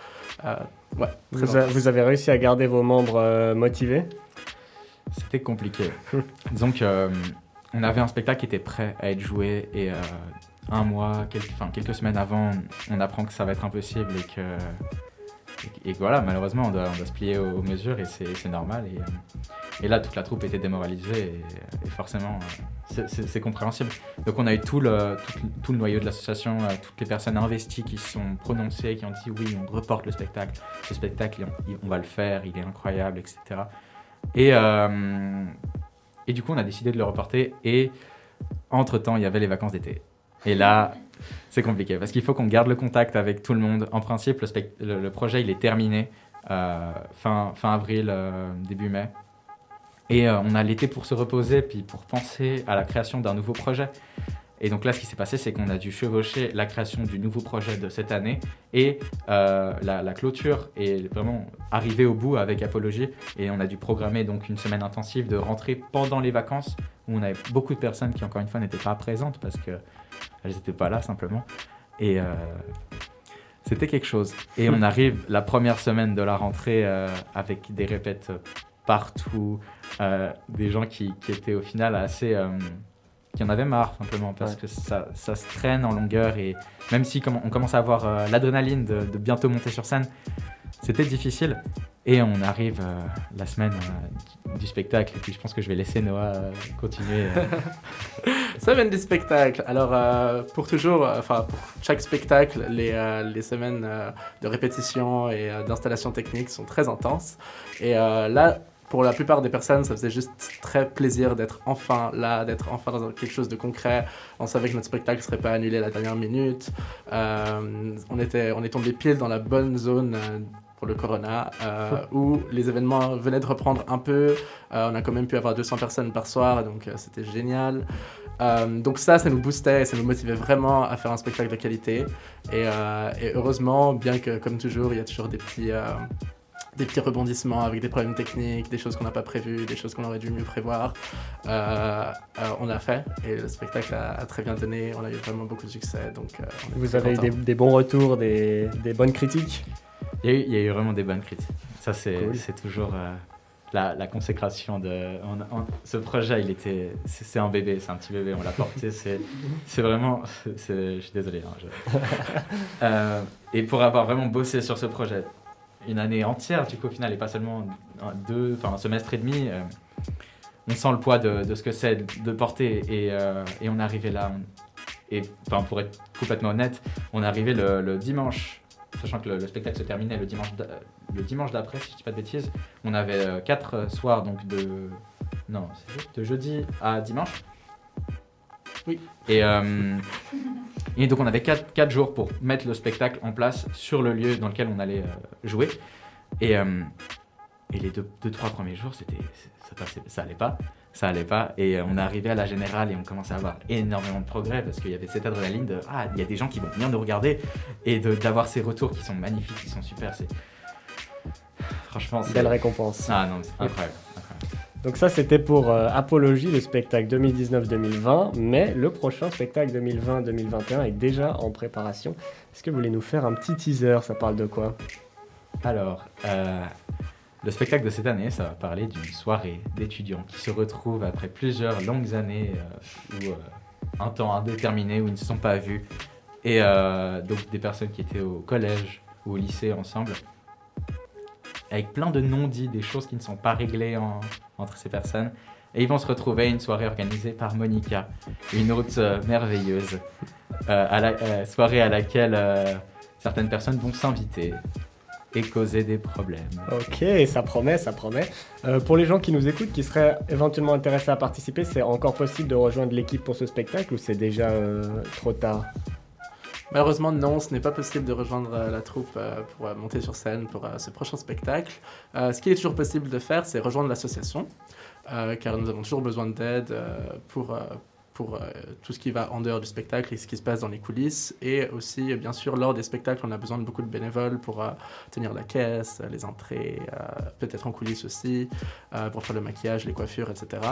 Ouais, vous, vous, avez réussi à garder vos membres motivés C'était compliqué. Disons on avait un spectacle qui était prêt à être joué, et un mois, quelques, quelques semaines avant, on apprend que ça va être impossible et que et, voilà, malheureusement, on doit, se plier aux, mesures et c'est normal. Et, euh, et, là, toute la troupe était démoralisée et, forcément, euh, c'est compréhensible. Donc, on a eu tout le, noyau de l'association, euh, toutes les personnes investies qui se sont prononcées, qui ont dit oui, on reporte le spectacle. Ce spectacle, on, va le faire, il est incroyable, etc. Et, et du coup, on a décidé de le reporter. Et entre-temps, il y avait les vacances d'été. Et là, c'est compliqué parce qu'il faut qu'on garde le contact avec tout le monde. En principe, le, projet il est terminé euh, fin, avril, euh, début mai. Et euh, on a l'été pour se reposer, puis pour penser à la création d'un nouveau projet. Et donc là, ce qui s'est passé, c'est qu'on a dû chevaucher la création du nouveau projet de cette année et la, la, clôture est vraiment arrivée au bout avec Apologie. Et on a dû programmer donc une semaine intensive de rentrée pendant les vacances où on avait beaucoup de personnes qui, encore une fois, n'étaient pas présentes parce que elles n'étaient pas là simplement. Et euh, c'était quelque chose. Et on arrive la première semaine de la rentrée euh, avec des répètes partout, euh, des gens qui, qui, étaient au final assez... qui en avaient marre simplement parce que ça, ça, se traîne en longueur et même si on commence à avoir l'adrénaline de, de, bientôt monter sur scène, c'était difficile. Et on arrive euh, la semaine euh, du, spectacle, et puis je pense que je vais laisser Noah euh, continuer. semaine du spectacle. Alors, pour toujours, enfin, pour chaque spectacle, les, les semaines de répétition et d'installation technique sont très intenses. Et là, pour la plupart des personnes, ça faisait juste très plaisir d'être enfin là, d'être enfin dans quelque chose de concret. On savait que notre spectacle ne serait pas annulé à la dernière minute. on, était, on est tombé pile dans la bonne zone pour le corona, où les événements venaient de reprendre un peu. on a quand même pu avoir 200 personnes par soir, donc c'était génial. donc ça, ça nous boostait, ça nous motivait vraiment à faire un spectacle de qualité. Et heureusement, bien que comme toujours, il y a toujours des petits des petits rebondissements avec des problèmes techniques, des choses qu'on n'a pas prévues, des choses qu'on aurait dû mieux prévoir. Euh, euh, on l'a fait et le spectacle a, très bien donné. On a eu vraiment beaucoup de succès. Donc, euh, Vous avez eu des, bons retours, des, des bonnes critiques? Il y, a eu, il y, a eu, vraiment des bonnes critiques. Ça, c'est toujours la, la, consécration de. ce projet, il était. C'est un bébé, c'est un petit bébé, on l'a porté. C'est vraiment. Je suis désolé. Hein, et pour avoir vraiment bossé sur ce projet, une année entière, du coup, au final, et pas seulement deux, enfin, un semestre et demi. Euh, on sent le poids de, de ce que c'est de porter et, euh, et, on est arrivé là. et enfin, pour être complètement honnête, on est arrivé le, dimanche, sachant que le, spectacle se terminait le dimanche, le dimanche d'après, si je dis pas de bêtises. On avait euh, quatre soirs donc de non, de jeudi à dimanche. Oui. Et, et donc on avait 4, 4 jours pour mettre le spectacle en place sur le lieu dans lequel on allait euh, jouer. Et, euh, et les 2-3 deux, trois premiers jours, c'était, ça, ça allait pas. Ça allait pas. Et euh, on est arrivé à la générale et on commençait à avoir énormément de progrès parce qu'il y avait cette adrénaline de Ah, il y a des gens qui vont venir nous regarder et d'avoir ces retours qui sont magnifiques, qui sont super. C'est... Franchement, c'est. Belle récompense. Ah non, c'est incroyable. Donc ça, c'était pour euh, Apologie, le spectacle 2019-2020, mais le prochain spectacle 2020-2021 est déjà en préparation. Est-ce que vous voulez nous faire un petit teaser? Ça parle de quoi? Alors, euh, le spectacle de cette année, ça va parler d'une soirée d'étudiants qui se retrouvent après plusieurs longues années euh, ou un temps indéterminé où ils ne se sont pas vus, et donc des personnes qui étaient au collège ou au lycée ensemble avec plein de non-dits, des choses qui ne sont pas réglées entre ces personnes. Et ils vont se retrouver à une soirée organisée par Monica, une hôte euh, merveilleuse, euh, à la euh, soirée à laquelle certaines personnes vont s'inviter et causer des problèmes. Ok, ça promet, ça promet. pour les gens qui nous écoutent, qui seraient éventuellement intéressés à participer, c'est encore possible de rejoindre l'équipe pour ce spectacle ou c'est déjà trop tard? Malheureusement, non, ce n'est pas possible de rejoindre euh, la troupe euh, pour euh, monter sur scène pour ce prochain spectacle. ce qui est toujours possible de faire, c'est rejoindre l'association, car nous avons toujours besoin d'aide pour pour euh, tout ce qui va en dehors du spectacle et ce qui se passe dans les coulisses. Et aussi, bien sûr, lors des spectacles, on a besoin de beaucoup de bénévoles pour euh, tenir la caisse, les entrées, euh, peut-être en coulisses aussi, pour faire le maquillage, les coiffures, etc.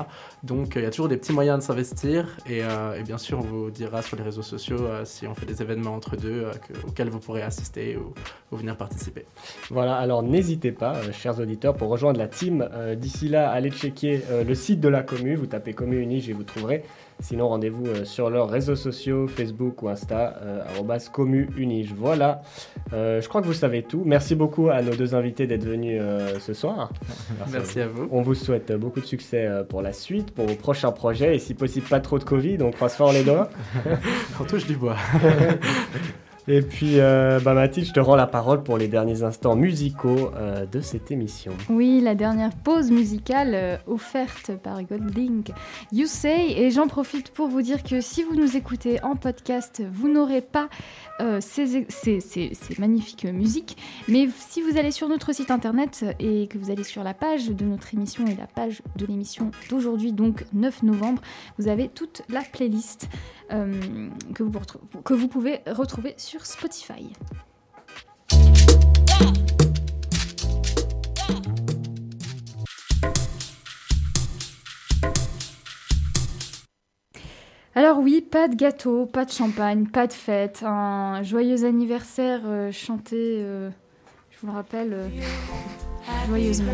Donc, il y a toujours des petits moyens de s'investir. Et, bien sûr, on vous dira sur les réseaux sociaux si on fait des événements entre deux auxquels vous pourrez assister ou, ou, venir participer. Voilà, alors n'hésitez pas, chers auditeurs, pour rejoindre la team. D'ici là, allez checker le site de la commu. Vous tapez Commu Unige et vous trouverez. Sinon, rendez-vous euh, sur leurs réseaux sociaux, Facebook ou Insta, euh, @comu_unige. Voilà, euh, je crois que vous savez tout. Merci beaucoup à nos deux invités d'être venus ce soir. Merci, à, vous. On vous souhaite beaucoup de succès pour la suite, pour vos prochains projets et si possible pas trop de Covid. On croise fort les doigts. on touche du bois. Et puis, euh, bah, Mathilde, je te rends la parole pour les derniers instants musicaux euh, de cette émission. Oui, la dernière pause musicale euh, offerte par Golding, You Say. Et j'en profite pour vous dire que si vous nous écoutez en podcast, vous n'aurez pas euh, ces, magnifiques musiques. Mais si vous allez sur notre site internet et que vous allez sur la page de notre émission et la page de l'émission d'aujourd'hui, donc 9 novembre, vous avez toute la playlist que vous pouvez retrouver sur Spotify. Alors oui, pas de gâteau, pas de champagne, pas de fête, un joyeux anniversaire euh, chanté, euh, je vous le rappelle, euh, joyeusement.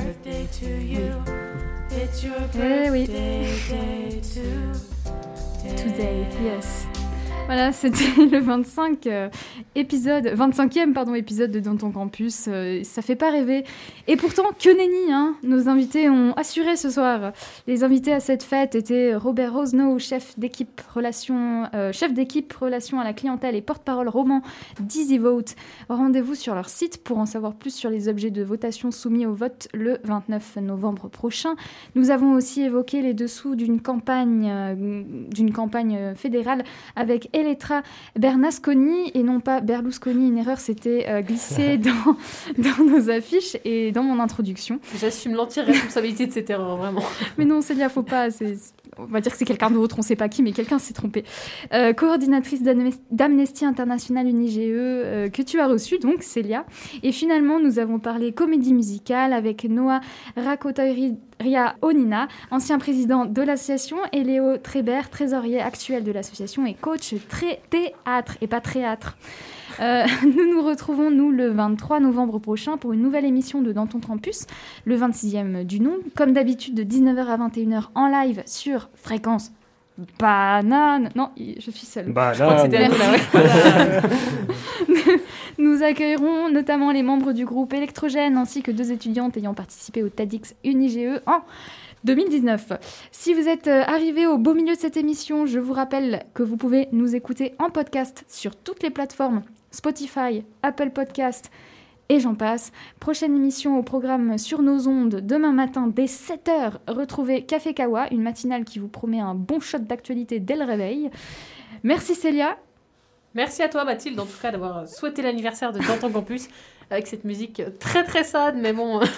Eh oui. Today, yes. Voilà, c'était le 25 euh, épisode, 25e pardon, épisode de Dans ton campus. Euh, ça fait pas rêver. Et pourtant, que nenni, hein Nos invités ont assuré ce soir. Les invités à cette fête étaient Robert Rosno, chef d'équipe relations, euh, chef d'équipe relations à la clientèle et porte-parole roman d'Easy Vote. Rendez-vous sur leur site pour en savoir plus sur les objets de votation soumis au vote le 29 novembre prochain. Nous avons aussi évoqué les dessous d'une campagne, d'une campagne fédérale avec Elettra Bernasconi et non pas Berlusconi. Une erreur s'était euh, glissée dans, dans nos affiches et dans mon introduction. J'assume l'entière responsabilité de cette erreur, vraiment. Mais non, Célia, faut pas. c'est- On va dire que c'est quelqu'un d'autre, on sait pas qui, mais quelqu'un s'est trompé. Euh, coordinatrice d'Amnes- d'Amnesty International UnigE, euh, que tu as reçue, donc Célia. Et finalement, nous avons parlé comédie musicale avec Noah Rakotoria Onina, ancien président de l'association, et Léo Trébert, trésorier actuel de l'association et coach très théâtre et pas théâtre. Euh, nous nous retrouvons, nous, le 23 novembre prochain pour une nouvelle émission de Dans ton campus, le 26e du nom, comme d'habitude de 19h à 21h en live sur Fréquence Banane. Non, je suis seule. Banane. Je crois que c'était Merci. Nicolas, ouais. Nous accueillerons notamment les membres du groupe Électrogène ainsi que deux étudiantes ayant participé au TEDx UnigE en 2019. Si vous êtes euh, arrivé au beau milieu de cette émission, je vous rappelle que vous pouvez nous écouter en podcast sur toutes les plateformes Spotify, Apple Podcast et j'en passe. Prochaine émission au programme sur nos ondes demain matin dès 7h. Retrouvez Café Kawa, une matinale qui vous promet un bon shot d'actualité dès le réveil. Merci Célia. Merci à toi, Mathilde, en tout cas, d'avoir souhaité l'anniversaire de Dans ton campus avec cette musique très très sad, mais bon.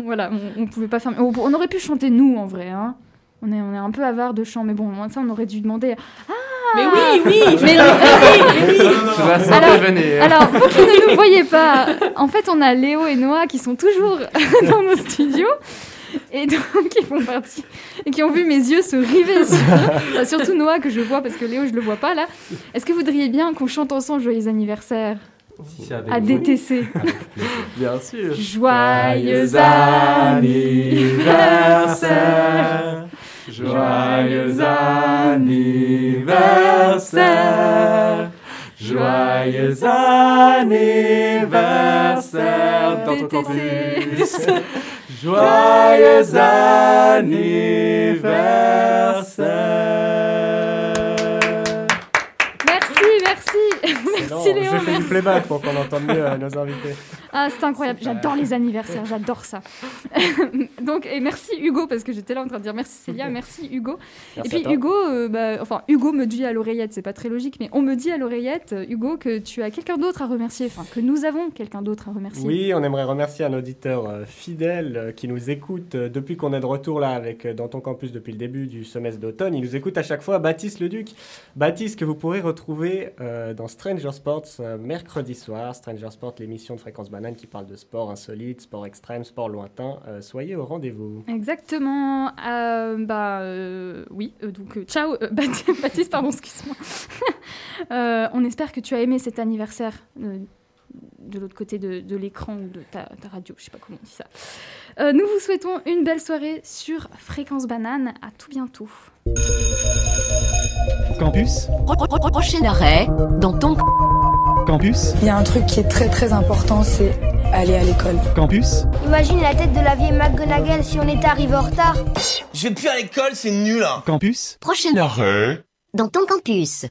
Voilà, on, on pouvait pas faire. On, on aurait pu chanter nous en vrai. Hein. On, est, on est un peu avare de chant, mais bon, moins ça, on aurait dû demander. Ah Mais oui, oui, mais je- non, oui, oui, oui. Alors, venir. alors, vous qui ne nous voyez pas, en fait, on a Léo et Noah qui sont toujours dans nos studios. Et donc, qui font partie. Et qui ont vu mes yeux se river sur enfin, Surtout Noah, que je vois, parce que Léo, je le vois pas là. Est-ce que vous voudriez bien qu'on chante ensemble Joyeux anniversaire Si avec à. DTC Bien sûr. Joyeux anniversaire. Joyeux anniversaire. Joyeux anniversaire dans ton campus. Joyeux anniversaire. Merci Merci Léo, Je fais du playback pour qu'on entende mieux euh, nos invités. Ah, c'est incroyable. J'adore les anniversaires, j'adore ça. Donc, et merci Hugo, parce que j'étais là en train de dire merci Célia, merci Hugo. Merci et puis. Hugo, euh, bah, enfin Hugo me dit à l'oreillette, c'est pas très logique, mais on me dit à l'oreillette, Hugo, que tu as quelqu'un d'autre à remercier, enfin que nous avons quelqu'un d'autre à remercier. Oui, on aimerait remercier un auditeur euh, fidèle qui nous écoute depuis qu'on est de retour là avec dans ton campus depuis le début du semestre d'automne. Il nous écoute à chaque fois, Baptiste Leduc. Baptiste que vous pourrez retrouver euh, dans Stranger Sports euh, mercredi soir. Stranger Sports, l'émission de Fréquence Banane qui parle de sport insolite, sport extrême, sport lointain. Euh, soyez au rendez-vous. Exactement. Euh, bah oui. donc ciao Baptiste, pardon, excuse-moi. On espère que tu as aimé cet anniversaire. de l'autre côté de, l'écran ou de ta, radio, je sais pas comment on dit ça. Nous vous souhaitons une belle soirée sur Fréquence Banane. À tout bientôt. Campus. Prochain arrêt, dans ton Campus. Il y a un truc qui est très très important, c'est aller à l'école. Campus. Imagine la tête de la vieille McGonagall si on était arrivé en retard. Je vais plus à l'école, c'est nul. hein. Campus. Prochain arrêt, dans ton campus.